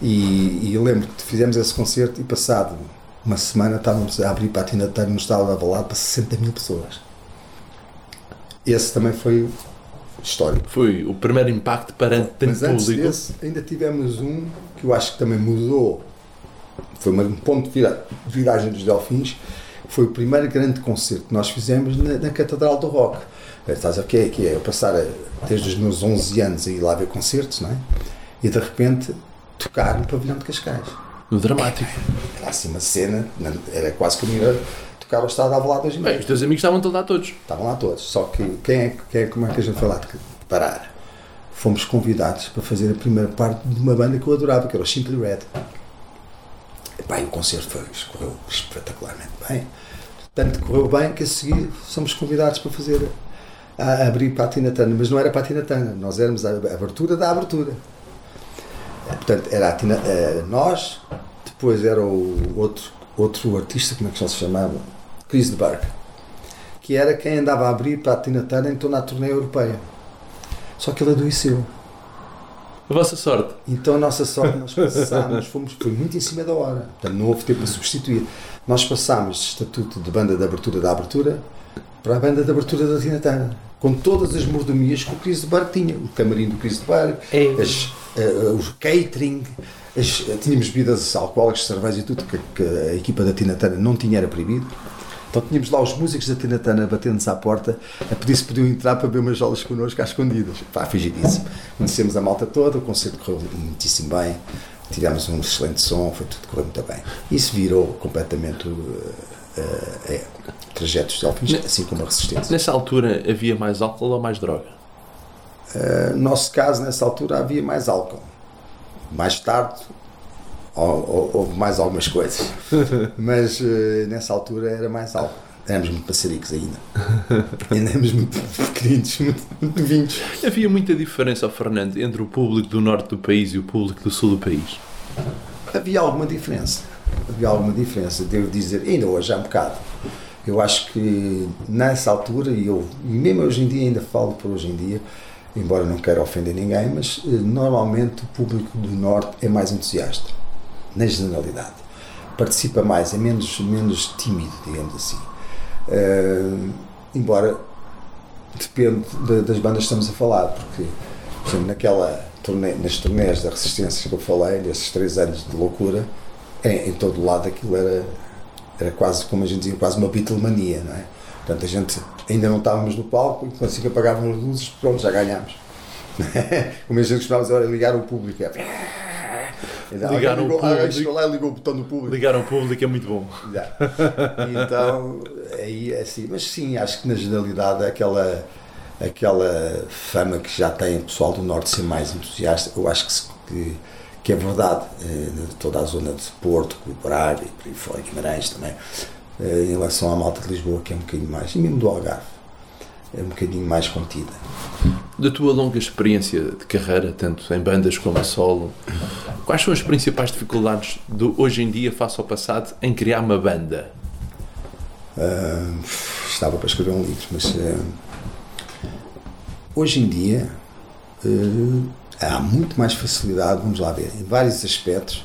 e, e lembro que fizemos esse concerto e passado uma semana estávamos a abrir para a Tina Turner no estado da balada para 60 mil pessoas. Esse também foi histórico. Foi o primeiro impacto perante tanto Mas antes público. desse, ainda tivemos um que eu acho que também mudou. Foi um ponto de vira- de viragem dos Delfins. Foi o primeiro grande concerto que nós fizemos na, na Catedral do Rock. Eh, Estás a ver o que é? Que é eu passar a- desde os meus 11 anos a ir lá ver concertos, não é? E de repente tocar no pavilhão de Cascais. No dramático. Era assim uma cena, era quase como ir a tocar ao estado à volada Bem, dia. os teus amigos estavam lá todos. Estavam lá todos. Só que quem é, que- quem é, como é que a gente foi lá parar? Fomos convidados para fazer a primeira parte de uma banda que eu adorava, que era o Simply Red. E, pá, e o concerto foi, correu espetacularmente bem. Tanto correu bem que a seguir somos convidados para fazer a, abrir para a Tina Turner, mas não era para a Tina Turner, nós éramos a abertura da abertura. Eh, Portanto, era a Tina, eh, nós, depois era o outro, outro artista, como é que ele se chamava? Chris de Burke que era quem andava a abrir para a Tina Turner então na turnê europeia. Só que ele adoeceu. A vossa sorte. Então a nossa sorte, nós passámos, fomos, foi muito em cima da hora. Portanto, não houve tempo para substituir. Nós passámos de estatuto de banda de abertura da abertura para a banda de abertura da Tina Turner. Com todas as mordomias que o Chris de Burke tinha. O camarim do Chris de Burke, É. as, eh, o catering, as- tínhamos bebidas alcoólicas, cerveja e tudo que, que a equipa da Tina Turner não tinha, era proibido. Então tínhamos lá os músicos da Tina Turner batendo-nos à porta a pedir se podiam entrar para beber umas jolas connosco às escondidas. Pá, foi giríssimo. Conhecemos a malta toda, o concerto correu muitíssimo bem, tivemos um excelente som, foi tudo correu muito bem. Isso virou completamente uh, uh, é, trajetos de Delfins, assim como a resistência. Nessa altura havia mais álcool ou mais droga? Uh, no nosso caso, nessa altura, havia mais álcool. Mais tarde, hou- hou- houve mais algumas coisas. Mas uh, nessa altura era mais álcool. Éramos muito passaricos ainda. ainda éramos muito pequeninos, muito, muito vinhos. Havia muita diferença, ó Fernando, entre o público do norte do país e o público do sul do país. Havia alguma diferença. Havia alguma diferença, devo dizer, ainda hoje há um bocado. Eu acho que nessa altura, e eu e mesmo hoje em dia, ainda falo por hoje em dia, embora não queira ofender ninguém, mas eh, normalmente o público do Norte é mais entusiasta, na generalidade. Participa mais, é menos, menos tímido, digamos assim. Eh, embora depende de- das bandas que estamos a falar, porque por exemplo, naquela turnê, nas turnés da Resistência que eu falei, desses três anos de loucura, em, em todo o lado aquilo era, era quase, como a gente dizia, quase uma Beatlemania, não é? Portanto, a gente ainda não estávamos no palco, e assim que apagavam as luzes, pronto, já ganhámos. como a gente costumava dizer, ligaram o público. É. Ligaram o ligou, público. chegou lá e ligou o botão do público. Ligar ao público é muito bom. Já. Então, aí é assim. Mas sim, acho que na generalidade aquela, aquela fama que já tem o pessoal do Norte ser mais entusiasta, eu acho que, que, que é verdade. eh, toda a zona de Porto, Braga e por aí fora, Guimarães também, eh, em relação à malta de Lisboa, que é um bocadinho mais, e mesmo do Algarve, é um bocadinho mais contida. Da tua longa experiência de carreira, tanto em bandas como a solo, quais são as principais dificuldades do hoje em dia, face ao passado, em criar uma banda? Ah, estava para escrever um livro, mas ah, hoje em dia ah, há muito mais facilidade, vamos lá ver, em vários aspectos,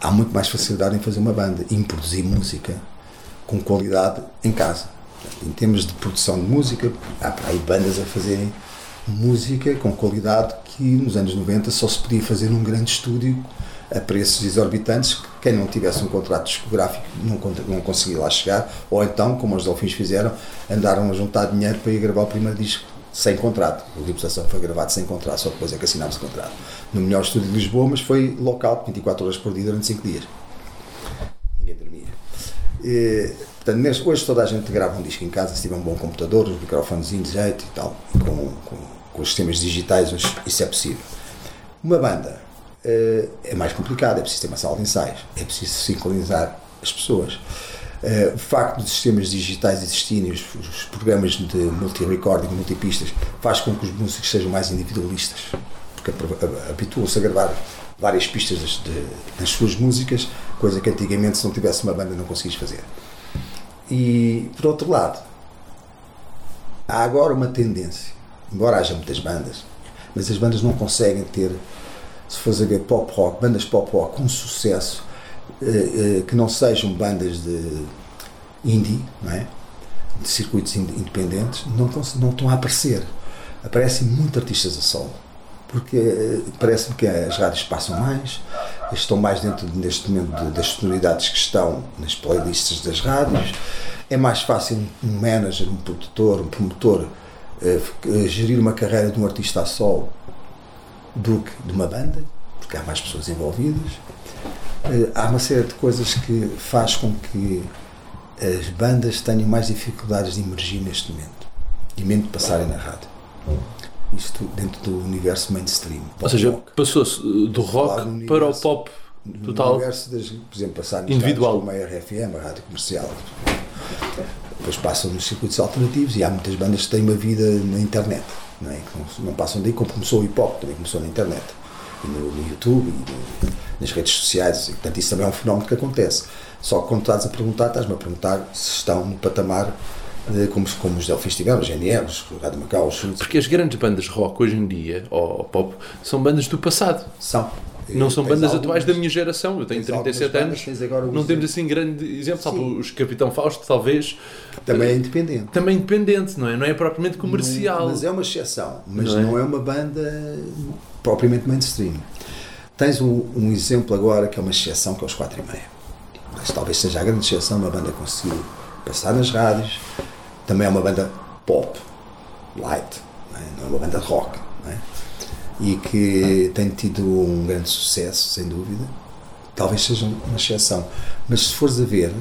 há muito mais facilidade em fazer uma banda, em produzir música com qualidade em casa. Em termos de produção de música, há para aí bandas a fazerem música com qualidade que nos anos 90 só se podia fazer num grande estúdio a preços exorbitantes que quem não tivesse um contrato discográfico não, con- não conseguia lá chegar ou então, como os Dolphins fizeram, andaram a juntar dinheiro para ir gravar o primeiro disco sem contrato. O Reputação foi gravado sem contrato, só depois é que assinámos o contrato. No melhor estúdio de Lisboa, mas foi local, 24 horas por dia durante 5 dias. Ninguém dormia. E, portanto, hoje toda a gente grava um disco em casa, se tiver um bom computador, os microfones de jeito e tal, com, com, com os sistemas digitais hoje isso é possível. Uma banda uh, é mais complicado, é preciso ter uma sala de ensaios, é preciso sincronizar as pessoas. Uh, o facto dos sistemas digitais existirem, os, os programas de multi-recording, multipistas, faz com que os músicos sejam mais individualistas, porque habituam-se a gravar várias pistas das, de, das suas músicas, coisa que antigamente, se não tivesse uma banda, não conseguis fazer. E, por outro lado, há agora uma tendência, embora haja muitas bandas, mas as bandas não conseguem ter, se fores a ver pop rock, bandas pop rock com sucesso, que não sejam bandas de indie, não é? de circuitos independentes, não estão, não estão a aparecer. Aparecem muitos artistas a solo porque eh, parece-me que as rádios passam mais, estão mais dentro neste momento das sonoridades que estão nas playlists das rádios. É mais fácil um manager, um produtor, um promotor eh, eh, gerir uma carreira de um artista a solo do que de uma banda, porque há mais pessoas envolvidas. Há uma série de coisas que faz com que as bandas tenham mais dificuldades de emergir neste momento e menos de passarem na rádio isto dentro do universo mainstream. Ou seja, passou-se do rock para o pop total. No universo, das, por exemplo, passar individual. como a RFM, a rádio comercial. Depois passam nos circuitos alternativos e há muitas bandas que têm uma vida na internet, não, é? que não, não passam daí como começou o hip hop, também começou na internet. E no, no YouTube e no, nas redes sociais. E, portanto, isso também é um fenómeno que acontece. Só que quando estás a perguntar, estás-me a perguntar se estão no patamar como, como os Delfins tiveram, os GNR, os Rádio Macau, os Chutes. Porque as grandes bandas rock hoje em dia, ou pop, são bandas do passado. São. Não são bandas algumas, atuais da minha geração. Eu tenho 37 anos. não temos assim grande exemplo. Salvo os Capitão Fausto, talvez. Também é independente. Também é independente, não é? Não é propriamente comercial. Não, mas é uma exceção. Mas não é? não é, uma banda propriamente mainstream. Tens um, um, exemplo agora que é uma exceção, que é os 4 e meia. Mas talvez seja a grande exceção uma banda conseguir passar nas rádios, também é uma banda pop, light, não é, não é uma banda rock? E que tem tido um grande sucesso, sem dúvida. Talvez seja uma exceção, mas se fores a ver,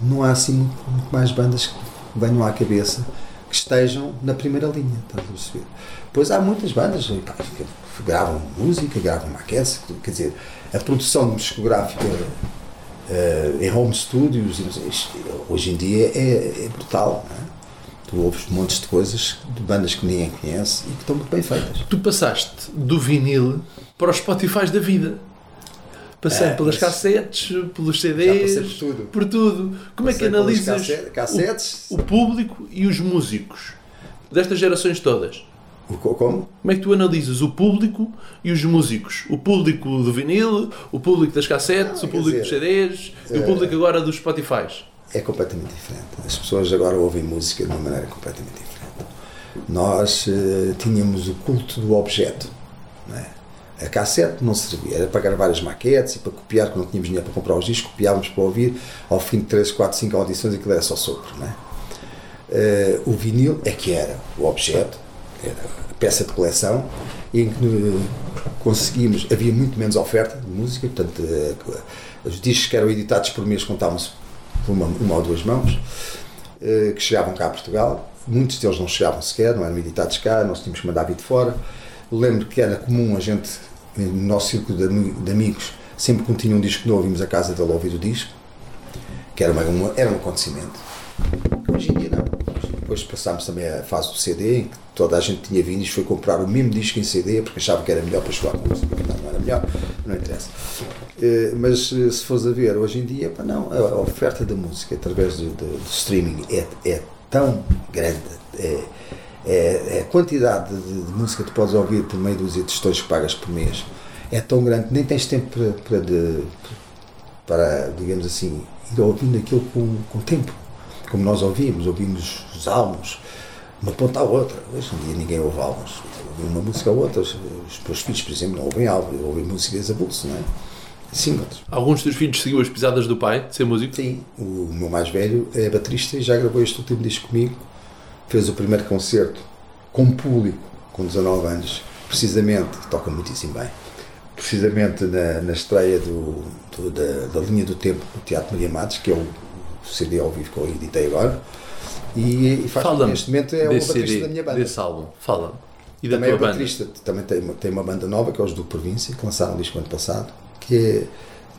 não há assim muito, muito mais bandas que venham à cabeça que estejam na primeira linha, estás a perceber? Pois há muitas bandas pá, que gravam música, gravam maquetes, quer dizer, a produção discográfica uh, em home studios, hoje em dia é, é brutal. É? Tu ouves montes de coisas de bandas que ninguém conhece e que estão muito bem feitas. Tu passaste do vinil para os Spotify da vida. Passei é, pelas cassetes, pelos CDs, por tudo. por tudo. Como passei é que analisas cassetes, o, o público e os músicos destas gerações todas? Como? Como é que tu analisas o público e os músicos? O público do vinil, o público das cassetes, o público dizer, dos CDs e o público agora dos Spotify? É completamente diferente. As pessoas agora ouvem música de uma maneira completamente diferente. Nós uh, tínhamos o culto do objeto. É? A cassete não servia, era para gravar as maquetes e para copiar, quando não tínhamos dinheiro para comprar os discos, copiávamos para ouvir. Ao fim de 3, 4, 5 audições, aquilo era só sopro. Uh, o vinil é que era o objeto, era a peça de coleção, em que uh, conseguimos, havia muito menos oferta de música, portanto, os discos que eram editados por mês contavam-se uma, uma ou duas mãos, eh, que chegavam cá a Portugal. Muitos deles não chegavam sequer, não eram editados cá, nós tínhamos que mandar vir de fora. Lembro que era comum a gente, no nosso círculo de, de amigos, sempre que tinha um disco novo, íamos à casa dele ouvir o disco, que era, uma, era um acontecimento. Hoje em dia não. Depois passámos também a fase do CD, em que toda a gente tinha vindo e foi comprar o mesmo disco em CD porque achava que era melhor para jogar música. Não, não era melhor, não interessa. Eh, mas eh, se fores a ver, hoje em dia, não, a oferta da música através do, do, do streaming é, é, tão grande. É, é, é a quantidade de, de, música que tu podes ouvir por meio dos tostões que pagas por mês é tão grande que nem tens tempo para, para, de, para digamos assim, ir ouvindo aquilo com, com tempo como nós ouvimos, ouvimos os álbuns, uma ponta à outra. Hoje em dia ninguém ouve álbuns. Ouve uma música a outra. Os meus filhos, por exemplo, não ouvem álbuns, ouvem músicas a bolso, não é? Singles. Alguns dos filhos seguiu as pisadas do pai, de ser músico? Sim. O meu mais velho é baterista e já gravou este último disco comigo. Fez o primeiro concerto com público, com 19 anos, precisamente, toca muitíssimo bem precisamente na, na estreia do, do da, da, linha do tempo do Teatro Maria Matos, que é o CD ao vivo que eu editei agora. E, e faz neste momento é o baterista CD, da minha banda. Desse álbum, fala. E da também é banda? baterista, também tem uma, tem uma banda nova, que é os do Província, que lançaram um disco ano passado, que é,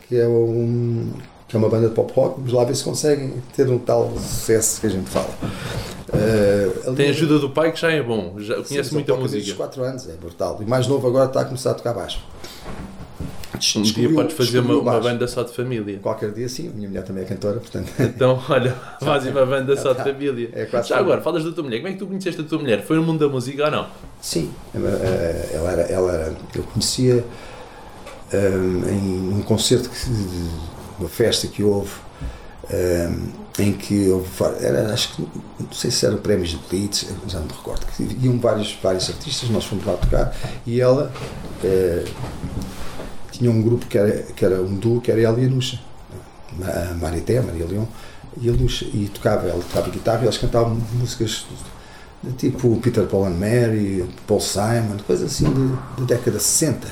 que é, um, que é uma banda de pop rock. Vamos lá ver se conseguem ter um tal sucesso que a gente fala. Uh, ali- Tem a ajuda do pai que já é bom, já Sim, conhece só muita música. 4 anos, é brutal. E mais novo agora está a começar a tocar baixo. Um dia podes fazer uma, uma banda só de família. Qualquer dia sim, a minha mulher também é cantora, portanto. Então, olha, fazem uma banda só de família. É Já família. agora, falas da tua mulher. Como é que tu conheceste a tua mulher? Foi no mundo da música ou não? Sim, ela, eh, ela era, ela era- eu conhecia ehm, em um concerto, que, uma festa que houve, ehm, em que houve, era, acho que, não sei se eram prémios de Blitz, já não me recordo, que iam vários, vários artistas, nós fomos lá tocar, e ela eh, tinha um grupo que era, que era um duo, que era ela e a Nuxa, a Marité, a Maria Leão, e a Nuxa, e tocava, ela tocava guitarra e elas cantavam músicas tipo Peter Paul and Mary, Paul Simon, coisas assim de década de 60.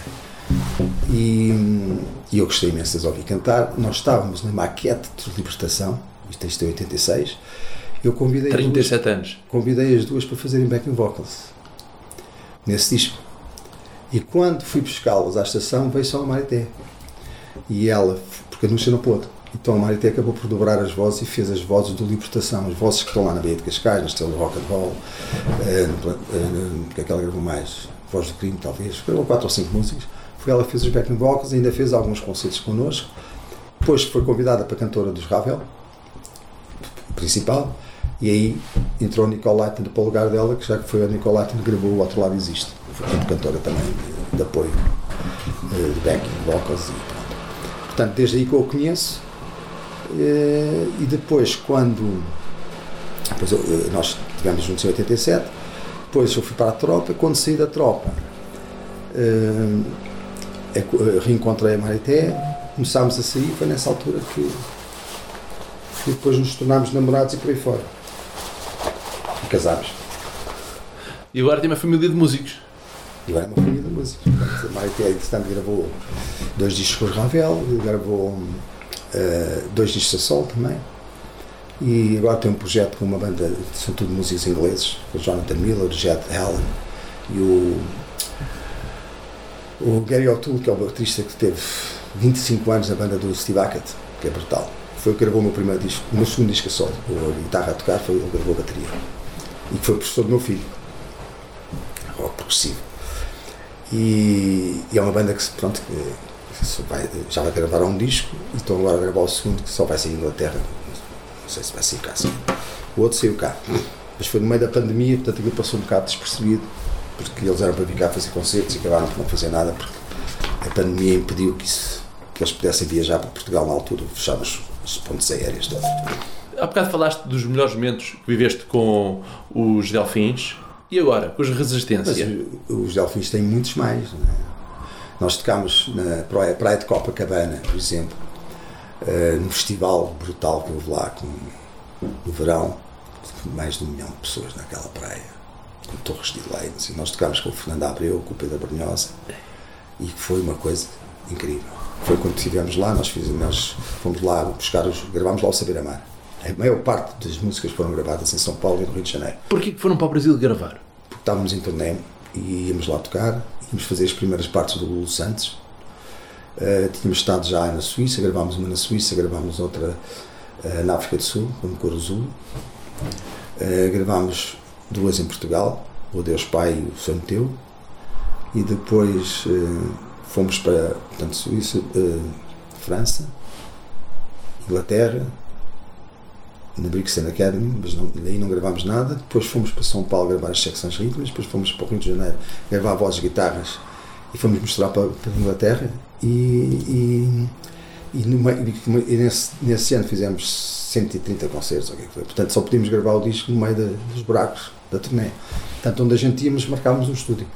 E, e eu gostei imenso de as ouvir cantar. Nós estávamos na maquete de Libertação, isto isto é 86. Eu convidei as, duas, 37 anos. convidei as duas para fazerem backing vocals nesse disco. E quando fui buscá-las à estação, veio só a Marité. E ela, porque a Núcia não pôde. Então a Marité acabou por dobrar as vozes e fez as vozes do Libertação, as vozes que estão lá na Baía de Cascais, na Estrela do Rock and Roll, no eh, no- que é que ela gravou mais? Voz do Crime, talvez. Gravou quatro ou cinco músicas. Foi ela que fez os backing vocals, ainda fez alguns concertos connosco. Depois foi convidada para cantora dos Ravel, principal, e aí entrou Nicole Lightner para o lugar dela, que já que foi a Nicole Lightner que gravou O Outro Lado Existe. Foi cantora também de, de apoio, eh, de backing vocals e pronto. Portanto, desde aí que eu a conheço. eh, E depois, quando depois eu- eh, nós estivemos juntos em 87, depois eu fui para a tropa. Quando saí da tropa, reencontrei a Marité, começámos a sair. Foi nessa altura que, que depois nos tornámos namorados e por aí fora. E casámos. E agora tem uma família de músicos. E agora é uma família de. Portanto, A Marité, entretanto, gravou dois discos com o Ravel, gravou eh, dois discos a sol também. E agora tem um projeto com uma banda, são tudo músicos ingleses, o Jonathan Miller, o Jet Allen e o, o Gary O'Toole, que é o baterista que teve 25 anos na banda do Steve Hackett, que é brutal. Foi o que gravou o meu primeiro disco, o meu segundo disco a solo, a guitarra a tocar, foi ele que gravou a bateria. E que foi professor do meu filho, rock progressivo. E, e é uma banda que, pronto, que só vai- já vai gravar um disco e estão agora a gravar o segundo que só vai sair na Inglaterra. Não sei se vai sair cá. sim. O outro saiu cá. Mas foi no meio da pandemia, portanto aquilo passou um bocado despercebido, porque eles eram para vir cá fazer concertos e acabaram por não fazer nada, porque a pandemia impediu que, isso- que eles pudessem viajar para Portugal na altura, fecharam os, os pontos aéreos todos. Há bocado falaste dos melhores momentos que viveste com os Delfins e agora com os Mas Resistência. o- os Delfins têm muitos mais. é? Nós tocámos na praia, praia de Copacabana, por exemplo, eh, num festival brutal que houve lá, com, no verão, mais de um milhão de pessoas naquela praia, com torres de leite. E nós tocámos com o Fernando Abreu, com o Pedro Brunhosa, e foi uma coisa incrível. Foi quando estivemos lá, nós, fizemos, nós fomos lá buscar os. gravámos lá o Saber Amar. A maior parte das músicas foram gravadas em São Paulo e no Rio de Janeiro Porquê que foram para o Brasil gravar? porque estávamos em turnê e íamos lá tocar, íamos fazer as primeiras partes do Lulu Santos. Eh, tínhamos estado já na Suíça, gravámos uma na Suíça, gravámos outra eh, na África do Sul, no Coro Azul. Eh, gravámos duas em Portugal, o Deus Pai e o Santo Teu. E depois eh, fomos para portanto, Suíça, eh, França, Inglaterra, na Brixton Academy, mas não, daí não gravámos nada. Depois fomos para São Paulo gravar as secções rítmicas, depois fomos para o Rio de Janeiro gravar vozes e guitarras e fomos mostrar para, para Inglaterra. E, e, e, meio- e nesse, nesse ano fizemos 130 concertos, ou o que é portanto só podíamos gravar o disco no meio da- dos buracos da turnê. Portanto, onde a gente íamos, marcávamos um estúdio.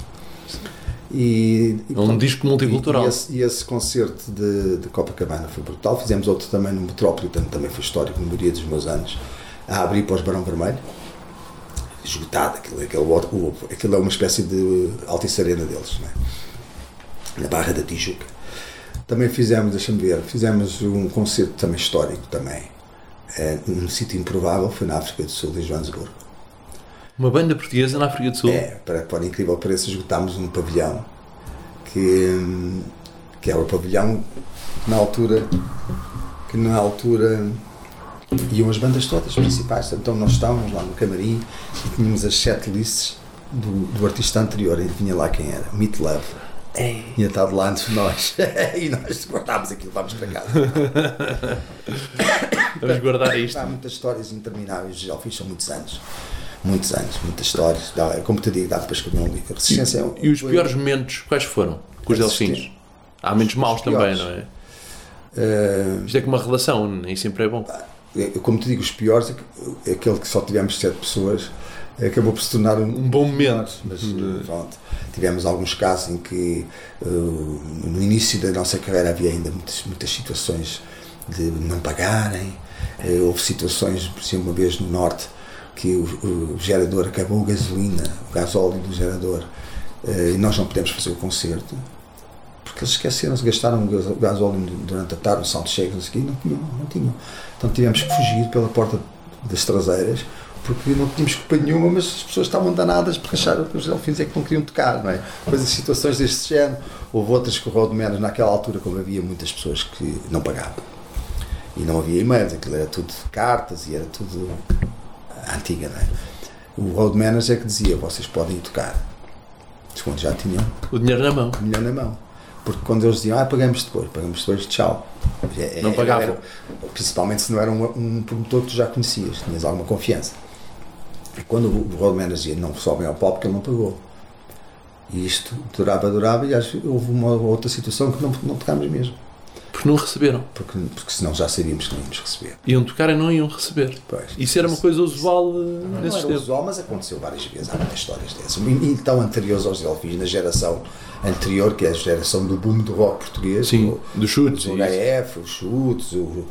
E, e, É um disco multicultural. e, e esse, e esse concerto de, de Copacabana foi brutal. Fizemos outro também no Metropolitan, também foi histórico, no maioria dos meus anos, a abrir para os Barão Vermelho. Esgotado, aquilo, aquilo, aquilo é uma espécie de Altice Arena deles, é? na Barra da Tijuca. Também fizemos, deixa-me ver, fizemos um concerto também histórico também, eh, num sítio improvável, foi na África do Sul, em Joanesburgo. Uma banda portuguesa na África do Sul? É, para, para incrível preço, esgotámos um pavilhão que, hum, que era o pavilhão que na altura que na altura iam as bandas todas principais. Então nós estávamos lá no camarim e tínhamos as sete lists do, do artista anterior e vinha lá quem era, Meat Love. Tinha estado lá antes de nós e nós guardámos aquilo, vamos para casa. Vamos guardar isto. Há muitas histórias intermináveis, já fiz são muitos anos. Muitos anos, muitas histórias. Dá, como te digo, dá para escrever um livro. Resistência é um- E os piores momentos, quais foram? Com os delfins? Há momentos maus também, piores. não é? Eh, Isto é como uma relação, nem sempre é bom. eu- como te digo, os piores, é que- aquele que só tivemos sete pessoas, acabou por se tornar um, Um bom momento. Mas eh, pronto, tivemos alguns casos em que eh, no início da nossa carreira havia ainda muitas, muitas situações de não pagarem. Eh, houve situações, por exemplo, uma vez no norte, que o, o gerador acabou a gasolina, o gasóleo do gerador, eh, e nós não pudemos fazer o concerto. Porque eles esqueceram-se, gastaram o gas- o gasóleo durante a tarde, salto chega, não sei o não tinham, não tinham. Então tivemos que fugir pela porta das traseiras, porque não tínhamos culpa nenhuma, mas as pessoas estavam danadas porque acharam que os delfins é que não queriam tocar, não é? Coisas, situações deste género. Houve outras que o Road Menos, naquela altura, como havia muitas pessoas que não pagavam. E não havia e-mails, aquilo era tudo cartas e era tudo antiga, não é? O Road Manager é que dizia, vocês podem tocar. Quando já tinham O dinheiro na mão. um milhão na mão. Porque quando eles diziam, ah, pagamos depois, pagamos depois, tchau. É- Não é- pagavam. era- principalmente se não era um, um promotor que tu já conhecias, tinhas alguma confiança. E quando o, o road manager dizia, não sobem ao palco, porque ele não pagou. E isto durava, durava, e vezes houve uma outra situação que não, não tocámos mesmo. Porque não receberam. Porque, porque senão já sabíamos que não íamos receber. Iam tocar e não iam receber. Pois. Isso era uma coisa usual eh, Não nesses era tempos. usual, mas aconteceu várias vezes. Há muitas histórias dessas. E, tão anteriores aos Delfins, na geração anterior, que é a geração do boom do rock português. Sim, o- dos chutes. o isso. HF, os chutes, o,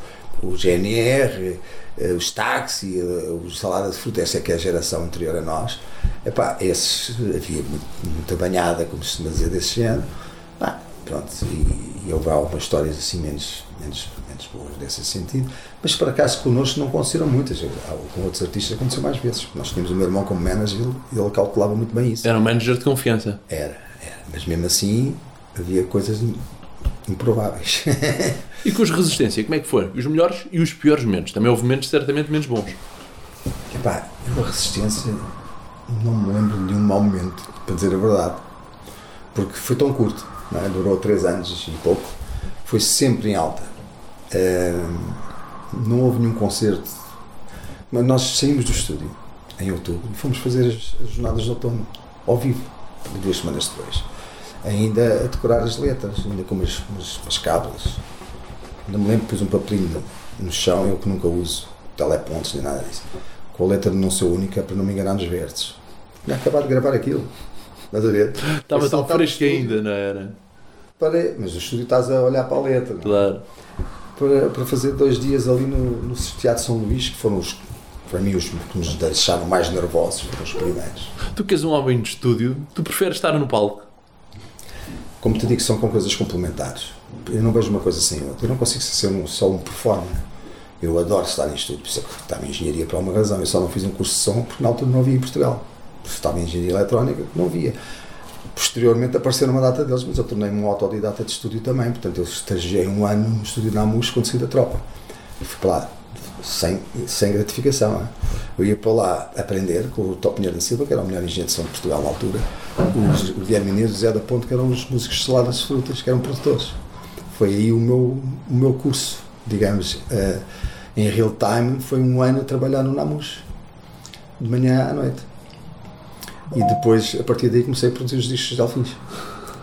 o GNR, eh, os táxi, eh, os salada de fruta, essa é que é a geração anterior a nós. Epá, esses havia muita banhada, como se costuma dizer, desse género. Pá, pronto, e, e houve algumas histórias assim menos, menos, menos boas nesse sentido. Mas por acaso connosco não aconteceram muitas. Ah, Com outros artistas aconteceu mais vezes. Nós tínhamos o meu irmão como manager e ele calculava muito bem isso. Era um manager de confiança. Era, era. Mas mesmo assim havia coisas improváveis. E com os Resistência, como é que foi? Os melhores e os piores momentos. Também houve momentos certamente menos bons. Epá, eu a resistência não me lembro de nenhum mau momento, para dizer a verdade. Porque foi tão curto, é? durou três anos e pouco. Foi sempre em alta. Ahm, não houve nenhum concerto. Mas nós saímos do estúdio em outubro e fomos fazer as, as jornadas de outono ao vivo, duas semanas depois. Ainda a decorar as letras, ainda com umas, umas, umas cábulas. Ainda me lembro pus um papelinho no, chão, eu que nunca uso telepontos nem nada disso. Com a letra de não ser única para não me enganar nos versos. Tinha acabado de gravar aquilo. Estás a ver? Estava tão fresco ainda, não era? Parei, mas o estúdio estás a olhar para a letra. é? Claro. Para, para fazer dois dias ali no, no Teatro São Luís, que foram os, para mim, os que nos deixaram mais nervosos, foram os primeiros. Tu que és um homem de estúdio, tu preferes estar no palco. Como te digo, são com coisas complementares. Eu não vejo uma coisa sem outra. Eu não consigo ser um- só um performer. Eu adoro estar em estúdio, por isso é que estava em engenharia por uma razão. Eu só não fiz um curso de som porque na altura não havia em Portugal. Estava em engenharia eletrónica, não havia. Posteriormente apareceram uma data deles, mas eu tornei-me um autodidata de estúdio também. Portanto, eu estagiei um ano no estúdio da Amus quando saí da tropa. Eu fui para lá sem, sem gratificação. é? Eu ia para lá aprender com o Top Pinheiro da Silva, que era o melhor engenheiro de som de Portugal na altura, os- o Guilherme Inês e o Zé da Ponte, que eram os músicos de de Frutas, que eram produtores. Foi aí o meu, o meu curso, digamos, eh, em real time, foi um ano a trabalhar no Namus, de manhã à noite. E depois, a partir daí, comecei a produzir os discos de Alfins.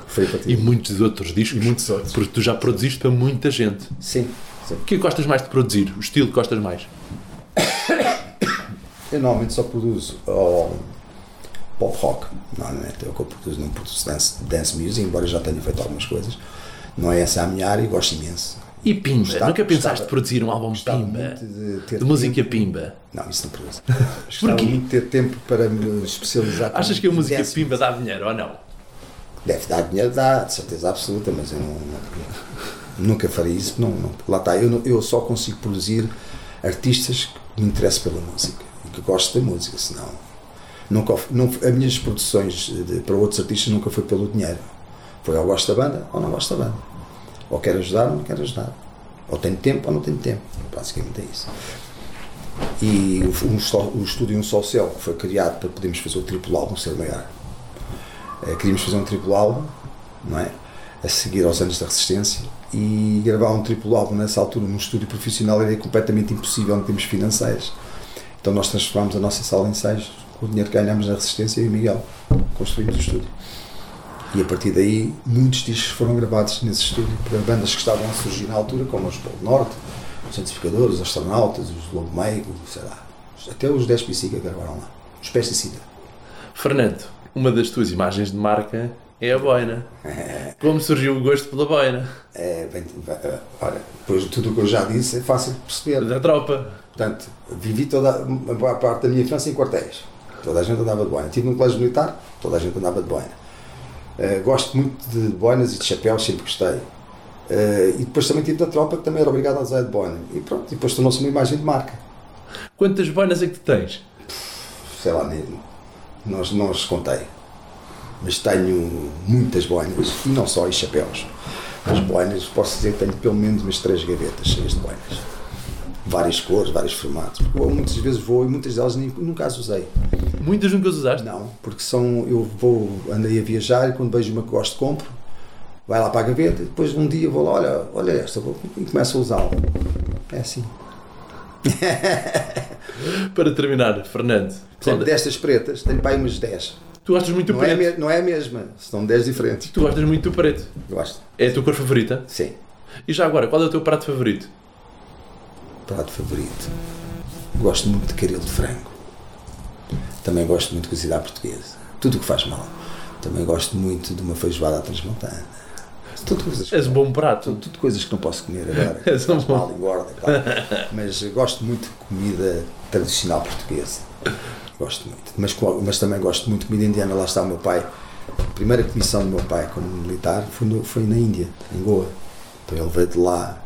Foi a partir E daí. muitos outros discos. E muitos outros. Porque tu já produziste para muita gente. Sim, sim. O que gostas mais de produzir? O estilo que gostas mais? Eu normalmente só produzo ó, pop rock, normalmente é o que eu produzo, não produzo dance, dance music, embora já tenha feito algumas coisas. Não é essa a minha área e gosto imenso. E Pimba? Gostava- Nunca pensaste gostava- em produzir um álbum Pimba? de De música Pimba? Não, isso não produzo. Gostava Porquê? muito de ter tempo para me especializar. Achas que a música dance Pimba dá dinheiro ou não? Deve dar dinheiro, dá, de certeza absoluta, mas eu não, não- nunca faria isso. Não, não. Lá está, eu, eu só consigo produzir artistas que me interessem pela música e que gostem da música, senão. Nunca, não, as minhas produções de, para outros artistas nunca foi pelo dinheiro. Foi ou gosto da banda ou não gosto da banda. Ou quero ajudar ou não quero ajudar. Ou tenho tempo ou não tenho tempo. Basicamente é isso. E um, o estúdio Um Só Céu foi criado para podermos fazer o triplo álbum ser maior. É, queríamos fazer um triplo álbum, não é? A seguir aos anos da resistência e gravar um triplo álbum nessa altura num estúdio profissional era completamente impossível em termos financeiros. Então nós transformámos a nossa sala em ensaios com o dinheiro que ganhámos na resistência e o Miguel construímos o estúdio. E a partir daí muitos discos foram gravados nesse estúdio para bandas que estavam a surgir na altura, como os Polo Norte, os Santificadores, os Astronautas, os Lobo Meio, sei lá. Até os 10 PC que gravaram lá. Os Pesticida. Fernando, uma das tuas imagens de marca é a boina. Como surgiu o gosto pela boina? É, bem, olha, depois de tudo o que eu já disse, é fácil de perceber. Da tropa. Portanto, vivi toda a boa parte da minha infância em quartéis. Toda a gente andava de boina. Estive num colégio militar, toda a gente andava de boina. Uh, gosto muito de boinas e de chapéus, sempre gostei. Uh, e depois também tive da tropa que também era obrigado a usar de boina. E pronto, e depois tornou-se uma imagem de marca. Quantas boinas é que tu tens? Sei lá, nem, não, não os contei. Mas tenho muitas boinas, e não só, e chapéus. As boinas, posso dizer que tenho pelo menos umas três gavetas cheias de boinas. Várias cores, vários formatos. Porque eu muitas vezes vou e muitas delas nem, nunca as usei. Muitas nunca as usaste? Não, porque são, eu vou, andei a viajar e quando vejo uma que gosto compro, vai lá para a gaveta e depois um dia vou lá, olha, olha esta, vou, e começo a usá-la. É assim. para terminar, Fernando. Por exemplo, destas pretas, tenho para aí umas 10. Tu gostas muito do não preto? É, não é a mesma, são 10 diferentes. Tu gostas muito do preto? Gosto. É a tua cor favorita? Sim. E já agora, qual é o teu prato favorito? Prato favorito. Gosto muito de caril de frango. Também gosto muito de cozida à portuguesa. Tudo o que faz mal. Também gosto muito de uma feijoada à transmontana. Tudo coisas És um bom prato. Tudo, tudo, coisas que não posso comer agora. És um bom. mal, engorda, claro. Mas gosto muito de comida tradicional portuguesa. Gosto muito. Mas, mas também gosto muito de comida indiana. Lá está o meu pai. A primeira comissão do meu pai como militar foi, no, foi na Índia, em Goa. Então ele veio de lá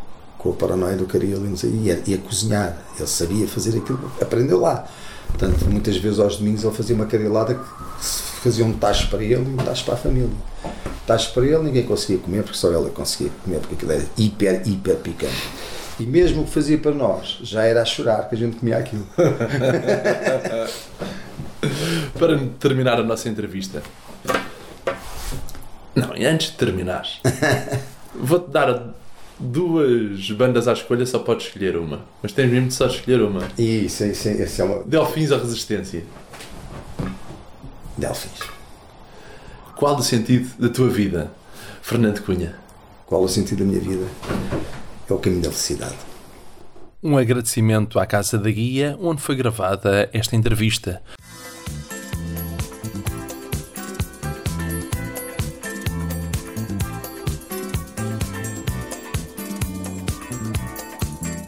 com a paranoia do caril e ia, ia cozinhar. Ele sabia fazer aquilo, aprendeu lá. Portanto, muitas vezes aos domingos ele fazia uma carilada que fazia um tacho para ele e um tacho para a família. Tacho para ele ninguém conseguia comer, porque só ele conseguia comer, porque aquilo era hiper, hiper picante. E mesmo o que fazia para nós, já era a chorar que a gente comia aquilo. para terminar a nossa entrevista. Não, e antes de terminar, vou-te dar duas bandas à escolha, só podes escolher uma. Mas tens mesmo de só escolher uma. Isso, isso, isso é uma. Delfins ou Resistência? Delfins. Qual o sentido da tua vida, Fernando Cunha? Qual o sentido da minha vida? É o caminho da felicidade. Um agradecimento à Casa da Guia, onde foi gravada esta entrevista.